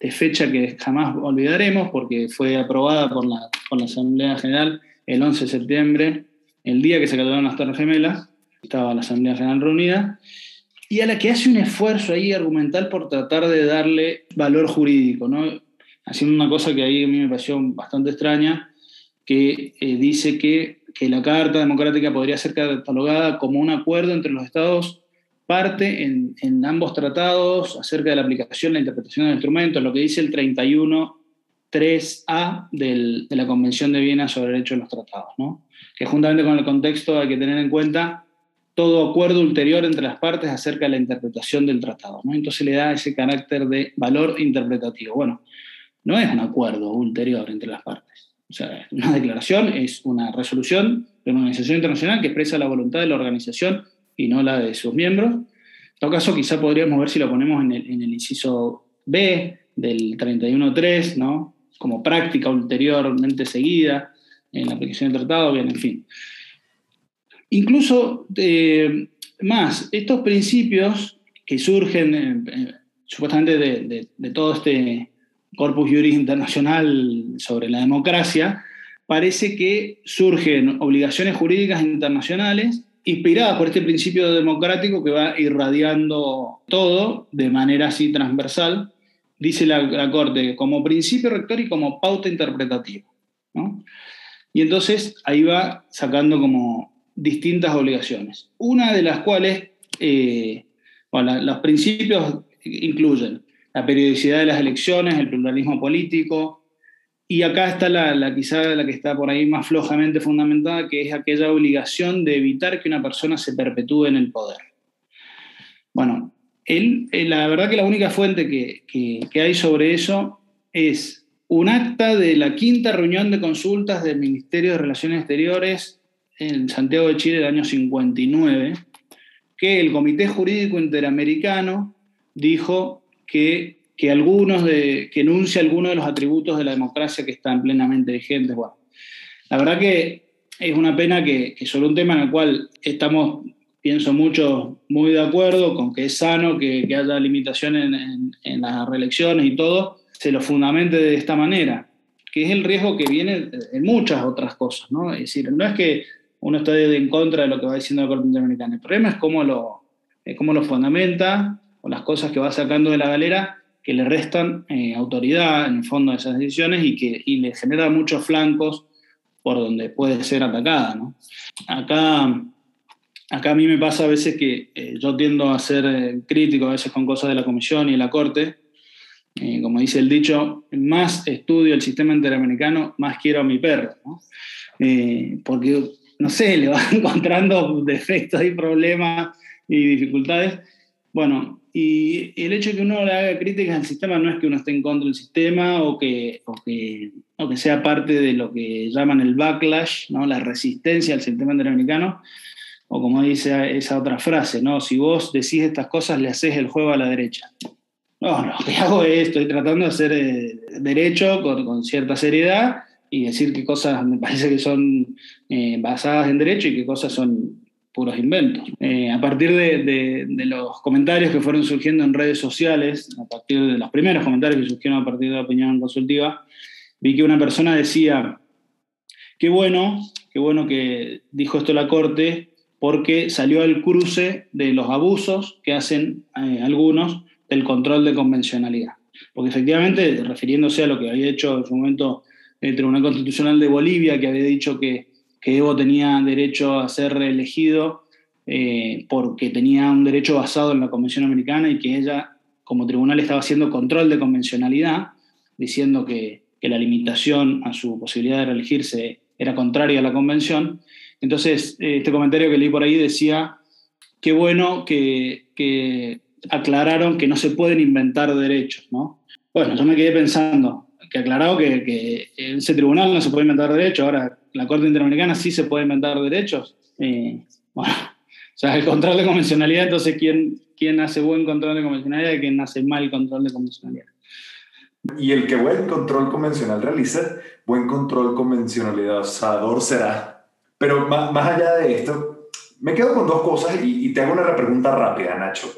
de fecha que jamás olvidaremos porque fue aprobada por la, por la Asamblea General el 11 de septiembre, el día que se cayeron las Torres Gemelas, estaba la Asamblea General reunida, y a la que hace un esfuerzo ahí argumental por tratar de darle valor jurídico, ¿no? haciendo una cosa que ahí a mí me pareció bastante extraña, que eh, dice que, que, la Carta Democrática podría ser catalogada como un acuerdo entre los estados parte en, en ambos tratados acerca de la aplicación, la interpretación de instrumentos, lo que dice el 31.3a de la Convención de Viena sobre Derechos de los Tratados, ¿no? que juntamente con el contexto hay que tener en cuenta todo acuerdo ulterior entre las partes acerca de la interpretación del tratado. ¿no? Entonces le da ese carácter de valor interpretativo. Bueno, no es un acuerdo ulterior entre las partes. O sea, una declaración es una resolución de una organización internacional que expresa la voluntad de la organización y no la de sus miembros. En todo caso, quizá podríamos ver si lo ponemos en el, inciso B del 31.3, ¿no? como práctica ulteriormente seguida en la aplicación del tratado, bien, en fin. Incluso eh, más, estos principios que surgen eh, eh, supuestamente de, todo este corpus juris internacional sobre la democracia, parece que surgen obligaciones jurídicas internacionales inspiradas por este principio democrático que va irradiando todo de manera así transversal, dice la, Corte, como principio rector y como pauta interpretativa. Y entonces ahí va sacando como distintas obligaciones. Una de las cuales, eh, los principios incluyen la periodicidad de las elecciones, el pluralismo político, y acá está la, quizá la que está por ahí más flojamente fundamentada, que es aquella obligación de evitar que una persona se perpetúe en el poder. Bueno, él, eh, la verdad que la única fuente que, que, hay sobre eso es un acta de la quinta reunión de consultas del Ministerio de Relaciones Exteriores en Santiago de Chile del año 59, que el Comité Jurídico Interamericano dijo que, que algunos de, que enuncia algunos de los atributos de la democracia que están plenamente vigentes. Bueno, la verdad que es una pena que, que sobre un tema en el cual estamos, pienso mucho, muy de acuerdo con que es sano que, que haya limitaciones en, en, las reelecciones y todo, se lo fundamente de esta manera, que es el riesgo que viene en muchas otras cosas, ¿no? Es decir, no es que uno esté en contra de lo que va diciendo la Corte Interamericana, el problema es cómo lo, cómo lo fundamenta o las cosas que va sacando de la galera que le restan eh, autoridad en el fondo de esas decisiones y que y le genera muchos flancos por donde puede ser atacada. ¿no? Acá, acá a mí me pasa a veces que eh, yo tiendo a ser eh, crítico a veces con cosas de la Comisión y de la Corte. como dice el dicho, más estudio el sistema interamericano, más quiero a mi perro. ¿no? porque, no sé, le va encontrando defectos y problemas y dificultades. Bueno, y, el hecho de que uno le haga críticas al sistema no es que uno esté en contra del sistema o que, o que, o que sea parte de lo que llaman el backlash, ¿no? la resistencia al sistema interamericano, o como dice esa otra frase, ¿no? si vos decís estas cosas le haces el juego a la derecha. No, lo que hago es, estoy tratando de hacer eh, derecho con, con, cierta seriedad y decir qué cosas me parece que son eh, basadas en derecho y qué cosas son puros inventos. Eh, a partir de, los comentarios que fueron surgiendo en redes sociales, a partir de los primeros comentarios que surgieron a partir de la opinión consultiva, vi que una persona decía, qué bueno, qué bueno que dijo esto la Corte, porque salió al cruce de los abusos que hacen eh, algunos del control de convencionalidad. Porque efectivamente, refiriéndose a lo que había hecho en su momento el Tribunal Constitucional de Bolivia, que había dicho que que Evo tenía derecho a ser reelegido eh, porque tenía un derecho basado en la Convención Americana y que ella, como tribunal, estaba haciendo control de convencionalidad, diciendo que, la limitación a su posibilidad de reelegirse era contraria a la Convención. Entonces, eh, este comentario que leí por ahí decía, qué bueno que, que aclararon que no se pueden inventar derechos, ¿no? Bueno, yo me quedé pensando, que aclarado que, que ese tribunal no se puede inventar derechos, ahora la Corte Interamericana sí se puede inventar derechos. Eh, bueno, o sea, el control de convencionalidad, entonces, ¿quién, ¿quién hace buen control de convencionalidad y quién hace mal control de convencionalidad? Y el que buen control convencional realiza, buen control convencionalizador será. Pero más, más allá de esto, me quedo con dos cosas y, y te hago una repregunta rápida, Nacho.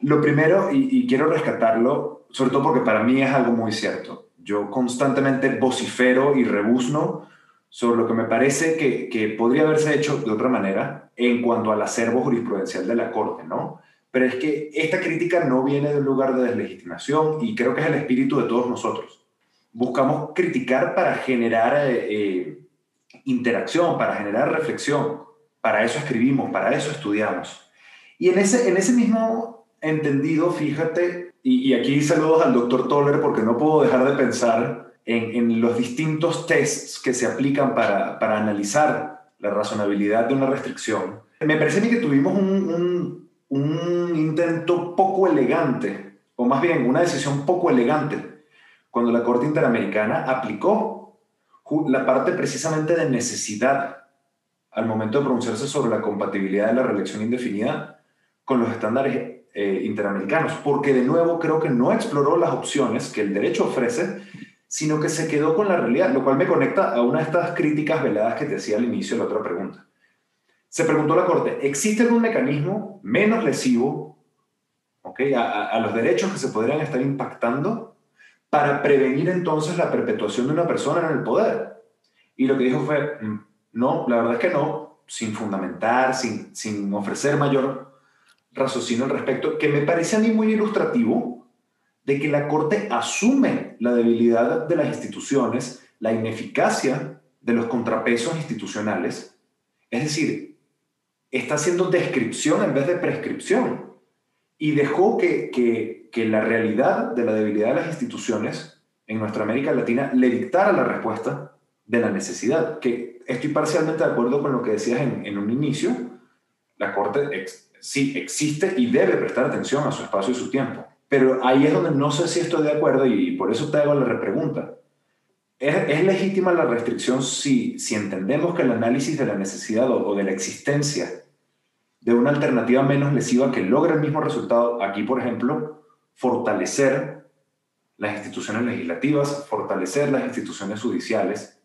Lo primero, y, y, quiero rescatarlo, sobre todo porque para mí es algo muy cierto. Yo constantemente vocifero y rebuzno sobre lo que me parece que, que podría haberse hecho de otra manera en cuanto al acervo jurisprudencial de la Corte, ¿no? Pero es que esta crítica no viene de un lugar de deslegitimación y creo que es el espíritu de todos nosotros. Buscamos criticar para generar eh, interacción, para generar reflexión. Para eso escribimos, para eso estudiamos. Y en ese, en ese mismo entendido, fíjate, y, y aquí saludos al doctor Toller porque no puedo dejar de pensar en, los distintos tests que se aplican para, para, analizar la razonabilidad de una restricción. Me parece a mí que tuvimos un, un, un intento poco elegante, o más bien una decisión poco elegante, cuando la Corte Interamericana aplicó la parte precisamente de necesidad al momento de pronunciarse sobre la compatibilidad de la reelección indefinida con los estándares eh, interamericanos, porque de nuevo creo que no exploró las opciones que el derecho ofrece, sino que se quedó con la realidad, lo cual me conecta a una de estas críticas veladas que te hacía al inicio de la otra pregunta. Se preguntó la Corte, ¿existe algún mecanismo menos lesivo okay, a, a los derechos que se podrían estar impactando para prevenir entonces la perpetuación de una persona en el poder? Y lo que dijo fue, no, la verdad es que no, sin fundamentar, sin, sin ofrecer mayor raciocinio al respecto, que me parece a mí muy ilustrativo de que la Corte asume la debilidad de las instituciones, la ineficacia de los contrapesos institucionales, es decir, está haciendo descripción en vez de prescripción. Y dejó que, que, que la realidad de la debilidad de las instituciones en nuestra América Latina le dictara la respuesta de la necesidad, que estoy parcialmente de acuerdo con lo que decías en, un inicio, la Corte sí existe y debe prestar atención a su espacio y su tiempo. Pero ahí es donde no sé si estoy de acuerdo y por eso te hago la repregunta. ¿Es, es legítima la restricción si, si entendemos que el análisis de la necesidad o, o de la existencia de una alternativa menos lesiva que logre el mismo resultado, aquí por ejemplo, fortalecer las instituciones legislativas, fortalecer las instituciones judiciales,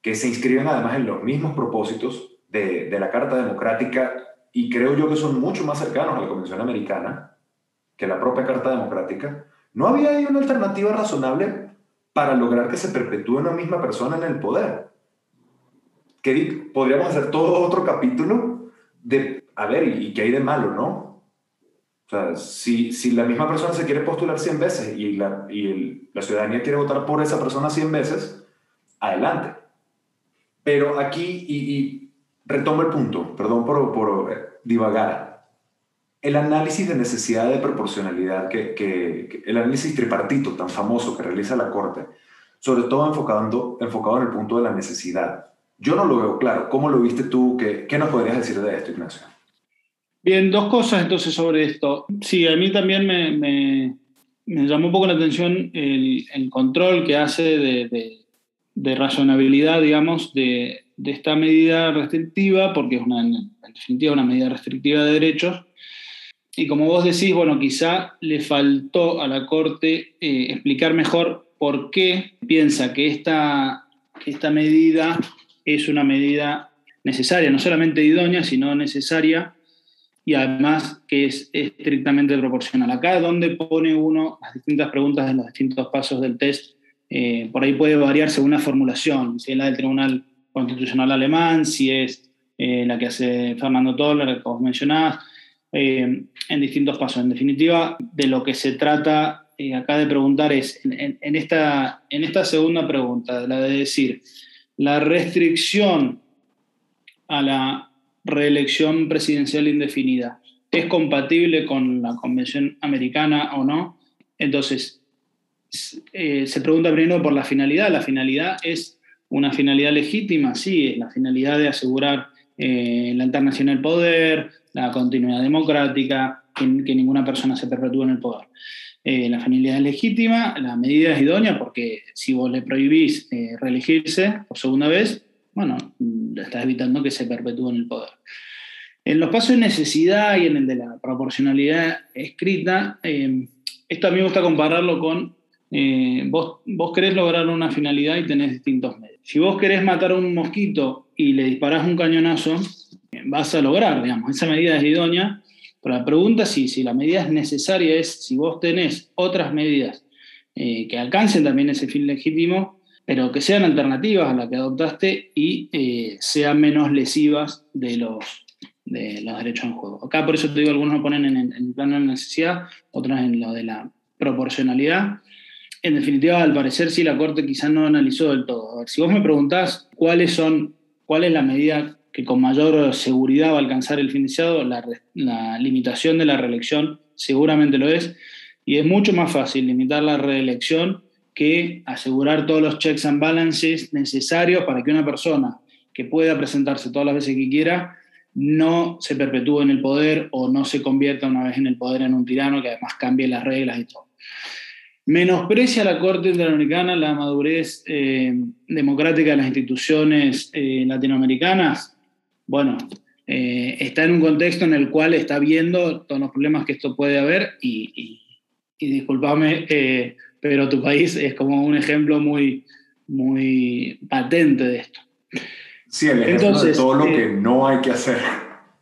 que se inscriben además en los mismos propósitos de, de la Carta Democrática y creo yo que son mucho más cercanos a la Convención Americana que la propia Carta Democrática, ¿no había ahí una alternativa razonable para lograr que se perpetúe una misma persona en el poder? Que podríamos hacer todo otro capítulo de, a ver, ¿y qué hay de malo, no? O sea, si, si la misma persona se quiere postular 100 veces y la, y el, la ciudadanía quiere votar por esa persona 100 veces, adelante. Pero aquí, y, y retomo el punto, perdón por, por divagar, el análisis de necesidad de proporcionalidad, que, que, que, el análisis tripartito tan famoso que realiza la Corte, sobre todo enfocando, enfocado en el punto de la necesidad. Yo no lo veo claro. ¿Cómo lo viste tú? ¿Qué, qué nos podrías decir de esto, Ignacio? Bien, dos cosas entonces sobre esto. Sí, a mí también me, me, me llamó un poco la atención el, el control que hace de, de, de razonabilidad, digamos, de, de, esta medida restrictiva, porque es una, en definitiva una medida restrictiva de derechos. Y como vos decís, bueno, quizá le faltó a la Corte eh, explicar mejor por qué piensa que esta, esta medida es una medida necesaria, no solamente idónea, sino necesaria y además que es estrictamente proporcional. Acá es donde pone uno las distintas preguntas en los distintos pasos del test. Eh, por ahí puede variar según la formulación, si es la del Tribunal Constitucional Alemán, si es eh, la que hace Fernando Toller, como mencionabas, eh, en distintos pasos. En definitiva, de lo que se trata eh, acá de preguntar es, en, en, esta, en esta segunda pregunta, la de decir, la restricción a la reelección presidencial indefinida es compatible con la Convención Americana o no. Entonces, eh, se pregunta primero por la finalidad. La finalidad es una finalidad legítima, sí, es la finalidad de asegurar eh, la internacional del poder, la continuidad democrática, que, ninguna persona se perpetúe en el poder. Eh, la finalidad es legítima, la medida es idónea porque si vos le prohibís eh, reelegirse por segunda vez, bueno, estás evitando que se perpetúe en el poder. En los pasos de necesidad y en el de la proporcionalidad escrita, esto a mí me gusta compararlo con vos, vos querés lograr una finalidad y tenés distintos. Si vos querés matar a un mosquito y le disparás un cañonazo, vas a lograr, digamos, esa medida es idónea, pero la pregunta si, si la medida es necesaria es si vos tenés otras medidas eh, que alcancen también ese fin legítimo, pero que sean alternativas a la que adoptaste y eh, sean menos lesivas de los, de los derechos en juego. Acá por eso te digo, algunos lo ponen en, en el plano de la necesidad, otros en lo de la proporcionalidad en definitiva, al parecer, sí, la Corte quizás no analizó del todo. A ver, si vos me preguntás cuáles son, cuál es la medida que con mayor seguridad va a alcanzar el fin deseado, la, la limitación de la reelección seguramente lo es, y es mucho más fácil limitar la reelección que asegurar todos los checks and balances necesarios para que una persona que pueda presentarse todas las veces que quiera no se perpetúe en el poder o no se convierta una vez en el poder en un tirano que además cambie las reglas y todo. Menosprecia la Corte Interamericana la madurez eh, democrática de las instituciones eh, latinoamericanas. Bueno, eh, está en un contexto en el cual está viendo todos los problemas que esto puede haber y, y, discúlpame, pero tu país es como un ejemplo muy, muy patente de esto. Sí, el ejemplo de todo lo que no hay que hacer.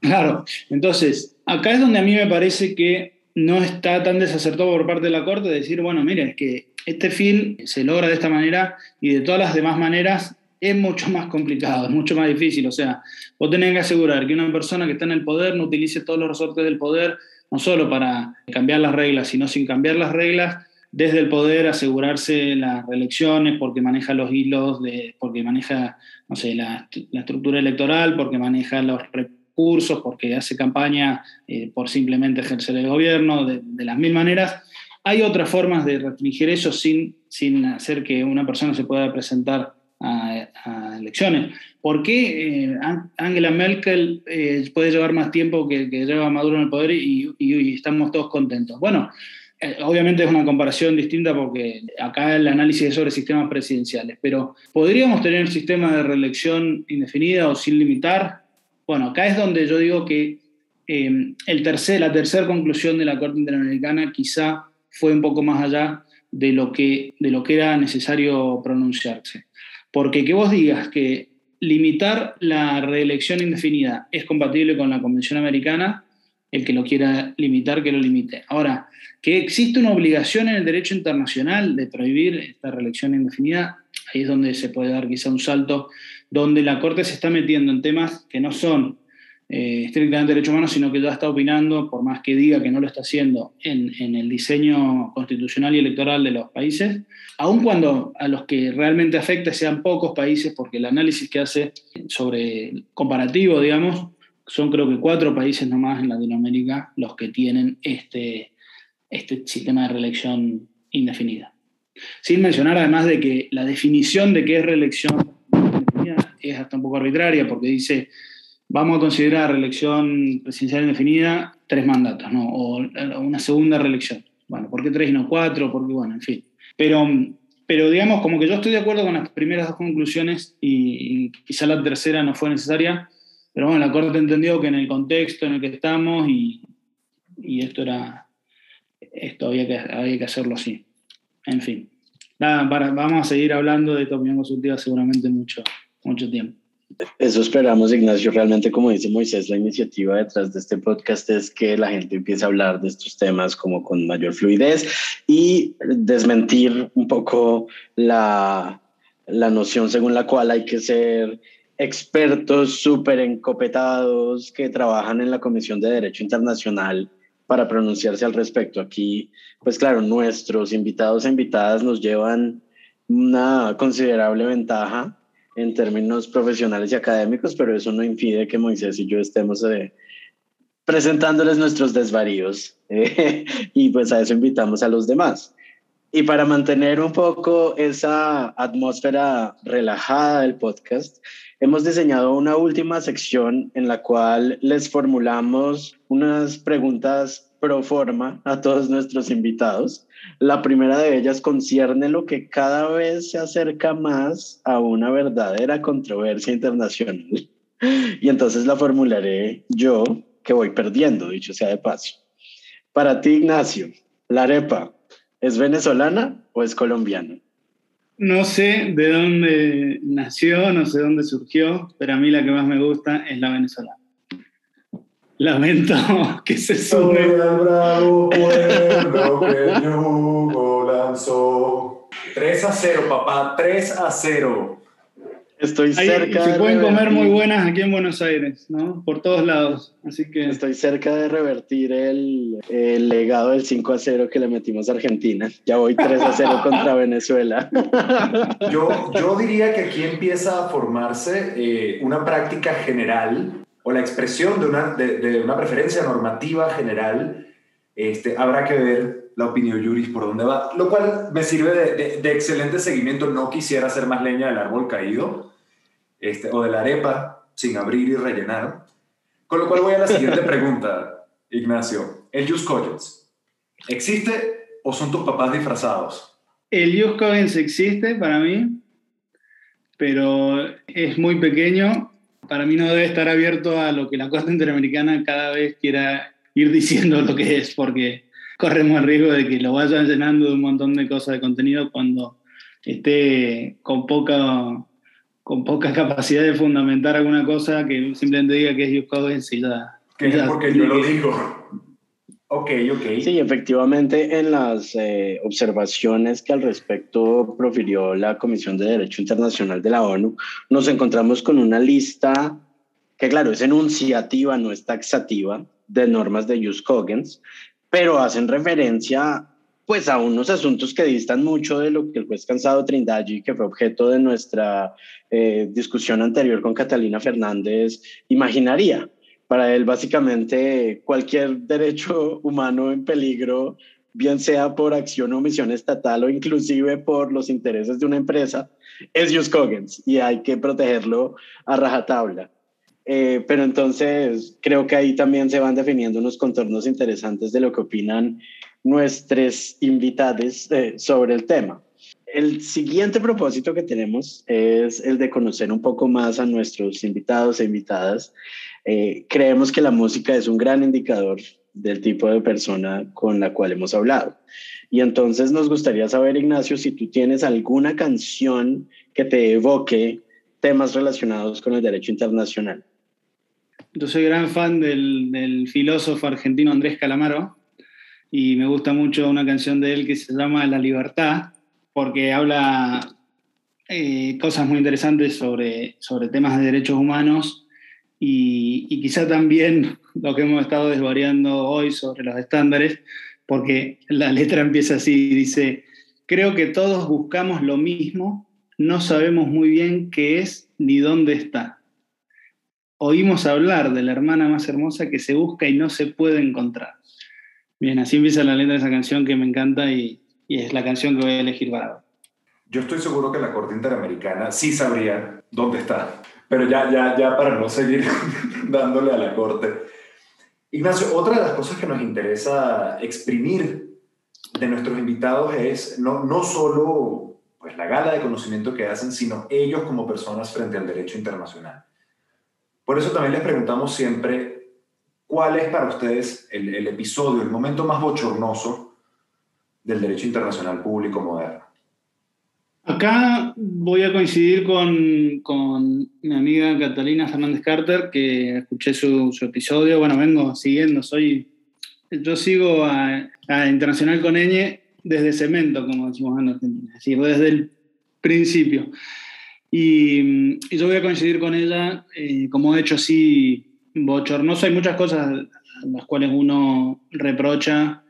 Claro, entonces, acá es donde a mí me parece que no está tan desacertado por parte de la Corte de decir, bueno, mire, es que este fin se logra de esta manera y de todas las demás maneras es mucho más complicado, es mucho más difícil. O sea, vos tenés que asegurar que una persona que está en el poder no utilice todos los resortes del poder, no solo para cambiar las reglas, sino sin cambiar las reglas, desde el poder asegurarse las reelecciones, porque maneja los hilos, de, porque maneja, no sé, la, la estructura electoral, porque maneja los cursos, porque hace campaña eh, por simplemente ejercer el gobierno, de, las mil maneras. Hay otras formas de restringir eso sin, sin hacer que una persona se pueda presentar a, elecciones. ¿Por qué eh, Angela Merkel eh, puede llevar más tiempo que, que, lleva Maduro en el poder y, y, estamos todos contentos? Bueno, obviamente es una comparación distinta porque acá el análisis es sobre sistemas presidenciales, pero ¿podríamos tener un sistema de reelección indefinida o sin limitar? Bueno, acá es donde yo digo que em, el tercer, la tercera conclusión de la Corte Interamericana quizá fue un poco más allá de lo que, de lo que era necesario pronunciarse. Porque que vos digas que limitar la reelección indefinida es compatible con la Convención Americana, el que lo quiera limitar, que lo limite. Ahora, que existe una obligación en el derecho internacional de prohibir esta reelección indefinida, ahí es donde se puede dar quizá un salto donde la Corte se está metiendo en temas que no son eh, estrictamente derechos humanos, sino que ya está opinando, por más que diga que no lo está haciendo, en, el diseño constitucional y electoral de los países, aun cuando a los que realmente afecta sean pocos países, porque el análisis que hace sobre comparativo, digamos, son creo que cuatro países nomás en Latinoamérica los que tienen este, este sistema de reelección indefinida. Sin mencionar además de que la definición de qué es reelección es hasta un poco arbitraria porque dice, vamos a considerar reelección presidencial indefinida tres mandatos, ¿no? O una segunda reelección. Bueno, ¿por qué tres y no cuatro? Porque, bueno, en fin. Pero, pero digamos, como que yo estoy de acuerdo con las primeras dos conclusiones y, quizá la tercera no fue necesaria, pero bueno, la Corte entendió que en el contexto en el que estamos y, y esto era, esto había que, había que hacerlo así. En fin. Nada, vamos a seguir hablando de esta opinión consultiva seguramente mucho mucho tiempo. Eso esperamos, Ignacio. Realmente, como dice Moisés, la iniciativa detrás de este podcast es que la gente empiece a hablar de estos temas como con mayor fluidez y desmentir un poco la, la noción según la cual hay que ser expertos súper encopetados que trabajan en la Comisión de Derecho Internacional para pronunciarse al respecto. Aquí, pues claro, nuestros invitados e invitadas nos llevan una considerable ventaja en términos profesionales y académicos, pero eso no impide que Moisés y yo estemos eh, presentándoles nuestros desvaríos eh, y pues a eso invitamos a los demás. Y para mantener un poco esa atmósfera relajada del podcast, hemos diseñado una última sección en la cual les formulamos unas preguntas pro forma a todos nuestros invitados. La primera de ellas concierne lo que cada vez se acerca más a una verdadera controversia internacional. Y entonces la formularé yo, que voy perdiendo, dicho sea de paso. Para ti, Ignacio, la arepa, ¿es venezolana o es colombiana? No sé de dónde nació, no sé dónde surgió, pero a mí la que más me gusta es la venezolana. Lamento que se sube. al bravo pueblo que yugo lanzó. 3 a 0, papá, 3 a 0. Estoy Ahí cerca se de pueden comer revertir- muy buenas aquí en Buenos Aires, ¿no? Por todos lados. Así que Estoy cerca de revertir el, el legado del 5 a 0 que le metimos a Argentina. Ya voy 3 a 0 contra Venezuela. Yo, yo diría que aquí empieza a formarse eh, una práctica general o la expresión de una, de, una preferencia normativa general. Este, habrá que ver la opinión juris por dónde va, lo cual me sirve de, de- excelente seguimiento. No quisiera hacer más leña del árbol caído este, o de la arepa sin abrir y rellenar. Con lo cual voy a la siguiente pregunta, Ignacio. El Just Coyotes, ¿existe o son tus papás disfrazados? el Just Coggins existe para mí, pero es muy pequeño. Para mí no debe estar abierto a lo que la Corte Interamericana cada vez quiera ir diciendo lo que es, porque corremos el riesgo de que lo vayan llenando de un montón de cosas de contenido cuando esté con poca, con poca capacidad de fundamentar alguna cosa que simplemente diga que es Coggins y ya. Que es porque yo lo digo. Ok, ok. Sí, efectivamente, en las eh, observaciones que al respecto profirió la Comisión de Derecho Internacional de la ONU, nos encontramos con una lista que, claro, es enunciativa, no es taxativa, de normas de Jus Cogens, pero hacen referencia pues a unos asuntos que distan mucho de lo que el juez Cansado Trindaggi, que fue objeto de nuestra eh, discusión anterior con Catalina Fernández, imaginaría. Para él, básicamente, cualquier derecho humano en peligro, bien sea por acción o omisión estatal o inclusive por los intereses de una empresa, es Jus y hay que protegerlo a rajatabla. Eh, pero entonces creo que ahí también se van definiendo unos contornos interesantes de lo que opinan nuestros invitados eh, sobre el tema. El siguiente propósito que tenemos es el de conocer un poco más a nuestros invitados e invitadas. Eh, creemos que la música es un gran indicador del tipo de persona con la cual hemos hablado. Y entonces nos gustaría saber, Ignacio, si tú tienes alguna canción que te evoque temas relacionados con el derecho internacional. Yo soy gran fan del, filósofo argentino Andrés Calamaro y me gusta mucho una canción de él que se llama La Libertad, porque habla eh, cosas muy interesantes sobre, sobre temas de derechos humanos y, quizá también lo que hemos estado desvariando hoy sobre los estándares, porque la letra empieza así, dice, creo que todos buscamos lo mismo, no sabemos muy bien qué es ni dónde está oímos hablar de la hermana más hermosa que se busca y no se puede encontrar. Bien, así empieza la letra de esa canción que me encanta y, es la canción que voy a elegir para. Yo estoy seguro que la Corte Interamericana sí sabría dónde está, pero ya, ya, ya para no seguir dándole a la Corte. Ignacio, otra de las cosas que nos interesa exprimir de nuestros invitados es no, no solo pues, la gala de conocimiento que hacen, sino ellos como personas frente al derecho internacional. Por eso también les preguntamos siempre, ¿cuál es para ustedes el, el episodio, el momento más bochornoso del derecho internacional público moderno? Acá voy a coincidir con, con mi amiga Catalina Fernández Carter, que escuché su, episodio. Bueno, vengo siguiendo, soy. Yo sigo a, a Internacional con desde cemento, como decimos en Argentina, es decir, desde el principio. Y, yo voy a coincidir con ella, eh, como he hecho así bochornoso. Hay muchas cosas las cuales uno reprocha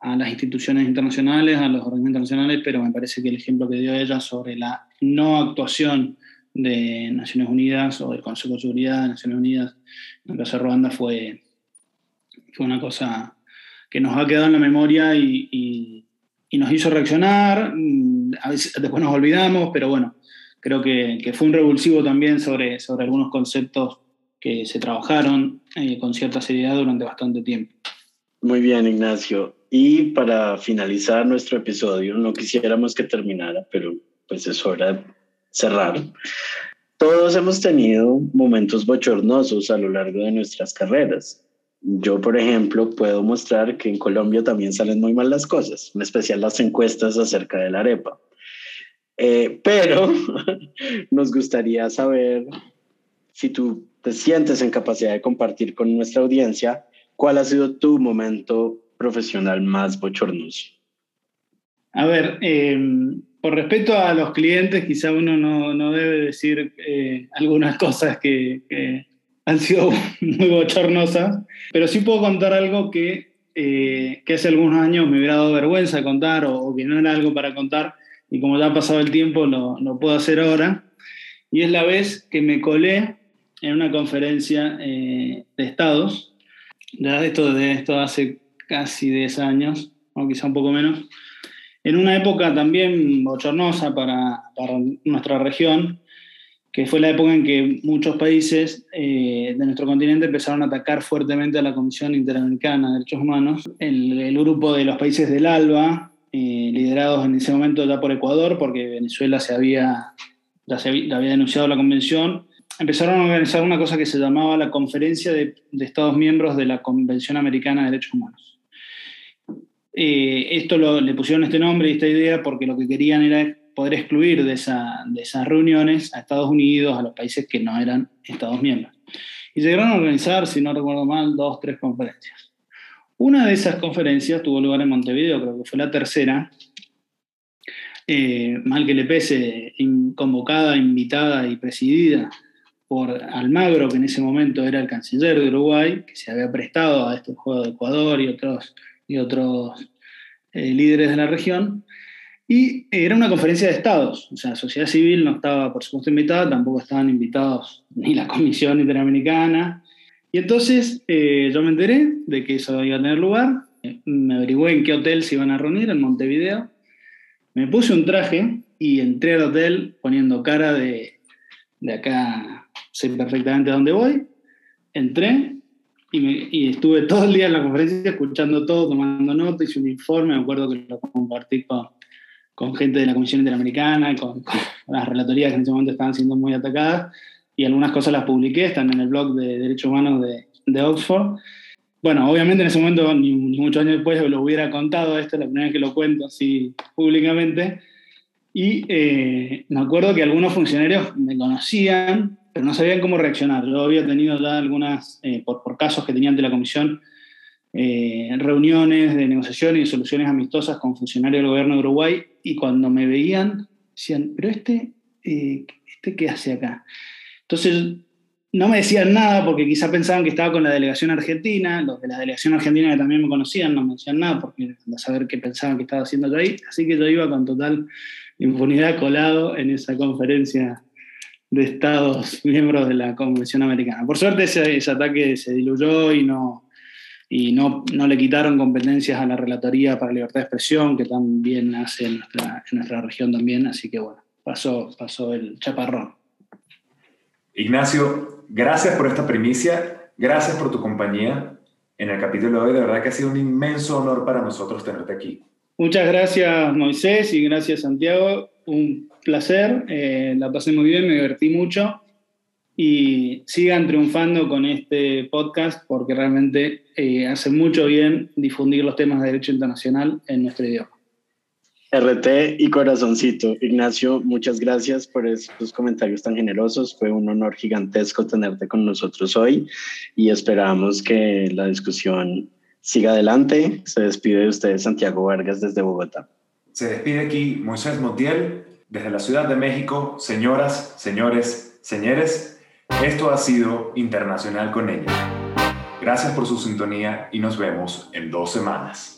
a las instituciones internacionales, a los organismos internacionales, pero me parece que el ejemplo que dio ella sobre la no actuación de Naciones Unidas o del Consejo de Seguridad de Naciones Unidas en el caso de Ruanda fue, fue una cosa que nos ha quedado en la memoria y, y, y nos hizo reaccionar. Mm, a veces, después nos olvidamos, pero bueno, creo que, que, fue un revulsivo también sobre, sobre algunos conceptos que se trabajaron eh, con cierta seriedad durante bastante tiempo. Muy bien, Ignacio. Y para finalizar nuestro episodio, no quisiéramos que terminara, pero pues es hora de cerrar. Todos hemos tenido momentos bochornosos a lo largo de nuestras carreras. Yo, por ejemplo, puedo mostrar que en Colombia también salen muy mal las cosas, en especial las encuestas acerca de la arepa. Eh, pero nos gustaría saber si tú te sientes en capacidad de compartir con nuestra audiencia cuál ha sido tu momento profesional más bochornoso. A ver, em, por respeto a los clientes, quizá uno no, no debe decir eh, algunas cosas que, han sido muy bochornosas, pero sí puedo contar algo que, eh, que hace algunos años me hubiera dado vergüenza contar o, o, que no era algo para contar, y como ya ha pasado el tiempo, lo, lo puedo hacer ahora. Y es la vez que me colé en una conferencia eh, de estados, esto, de esto hace casi 10 años, o quizá un poco menos, en una época también bochornosa para, para nuestra región, que fue la época en que muchos países eh, de nuestro continente empezaron a atacar fuertemente a la Comisión Interamericana de Derechos Humanos. El, grupo de los países del ALBA, eh, liderados en ese momento ya por Ecuador, porque Venezuela se había, ya se había, denunciado la convención, empezaron a organizar una cosa que se llamaba la Conferencia de Estados Miembros de la Convención Americana de Derechos Humanos. Eh, esto le pusieron este nombre y esta idea porque lo que querían era poder excluir de, esa, de, esas reuniones a Estados Unidos, a los países que no eran Estados miembros. Y llegaron a organizar, si no recuerdo mal, dos, tres conferencias. Una de esas conferencias tuvo lugar en Montevideo, creo que fue la tercera, eh, mal que le pese, convocada, invitada y presidida por Almagro, que en ese momento era el canciller de Uruguay, que se había prestado a este juego de Ecuador y otros, y otros eh, líderes de la región. Y era una conferencia de estados, o sea, sociedad civil no estaba, por supuesto, invitada, tampoco estaban invitados ni la Comisión Interamericana. Y entonces eh, yo me enteré de que eso iba a tener lugar, me averigué en qué hotel se iban a reunir, en Montevideo, me puse un traje y entré al hotel poniendo cara de, de acá sé perfectamente dónde voy, entré y, me, y, estuve todo el día en la conferencia escuchando todo, tomando notas, hice un informe, me acuerdo que lo compartí con, con gente de la Comisión Interamericana, con, con, las relatorías que en ese momento estaban siendo muy atacadas, y algunas cosas las publiqué, están en el blog de Derechos Humanos de, de Oxford. Bueno, obviamente en ese momento, ni, ni, muchos años después, lo hubiera contado esto, la primera vez que lo cuento así públicamente, y eh, me acuerdo que algunos funcionarios me conocían, pero no sabían cómo reaccionar. Yo había tenido ya algunas, eh, por, casos que tenía ante la comisión, eh, reuniones de negociaciones y soluciones amistosas con funcionarios del gobierno de Uruguay y cuando me veían decían, pero este, eh, ¿este qué hace acá? Entonces no me decían nada porque quizá pensaban que estaba con la delegación argentina, los de la delegación argentina que también me conocían no me decían nada porque a saber qué pensaban que estaba haciendo yo ahí, así que yo iba con total impunidad colado en esa conferencia de estados miembros de la Convención Americana. Por suerte ese, ese ataque se diluyó y no, y no, no, le quitaron competencias a la Relatoría para Libertad de Expresión, que también hace en nuestra, en nuestra región también, así que bueno, pasó, pasó el chaparrón. Ignacio, gracias por esta primicia, gracias por tu compañía en el capítulo de hoy, de verdad que ha sido un inmenso honor para nosotros tenerte aquí. Muchas gracias Moisés y gracias Santiago, un placer, eh, la pasé muy bien, me divertí mucho y sigan triunfando con este podcast porque realmente eh, hace mucho bien difundir los temas de derecho internacional en nuestro idioma. RT y corazoncito. Ignacio, muchas gracias por estos comentarios tan generosos. Fue un honor gigantesco tenerte con nosotros hoy y esperamos que la discusión siga adelante. Se despide de ustedes Santiago Vargas desde Bogotá. Se despide aquí Moisés Montiel desde la Ciudad de México. Señoras, señores, señores. Esto ha sido Internacional con ella. Gracias por su sintonía y nos vemos en dos semanas.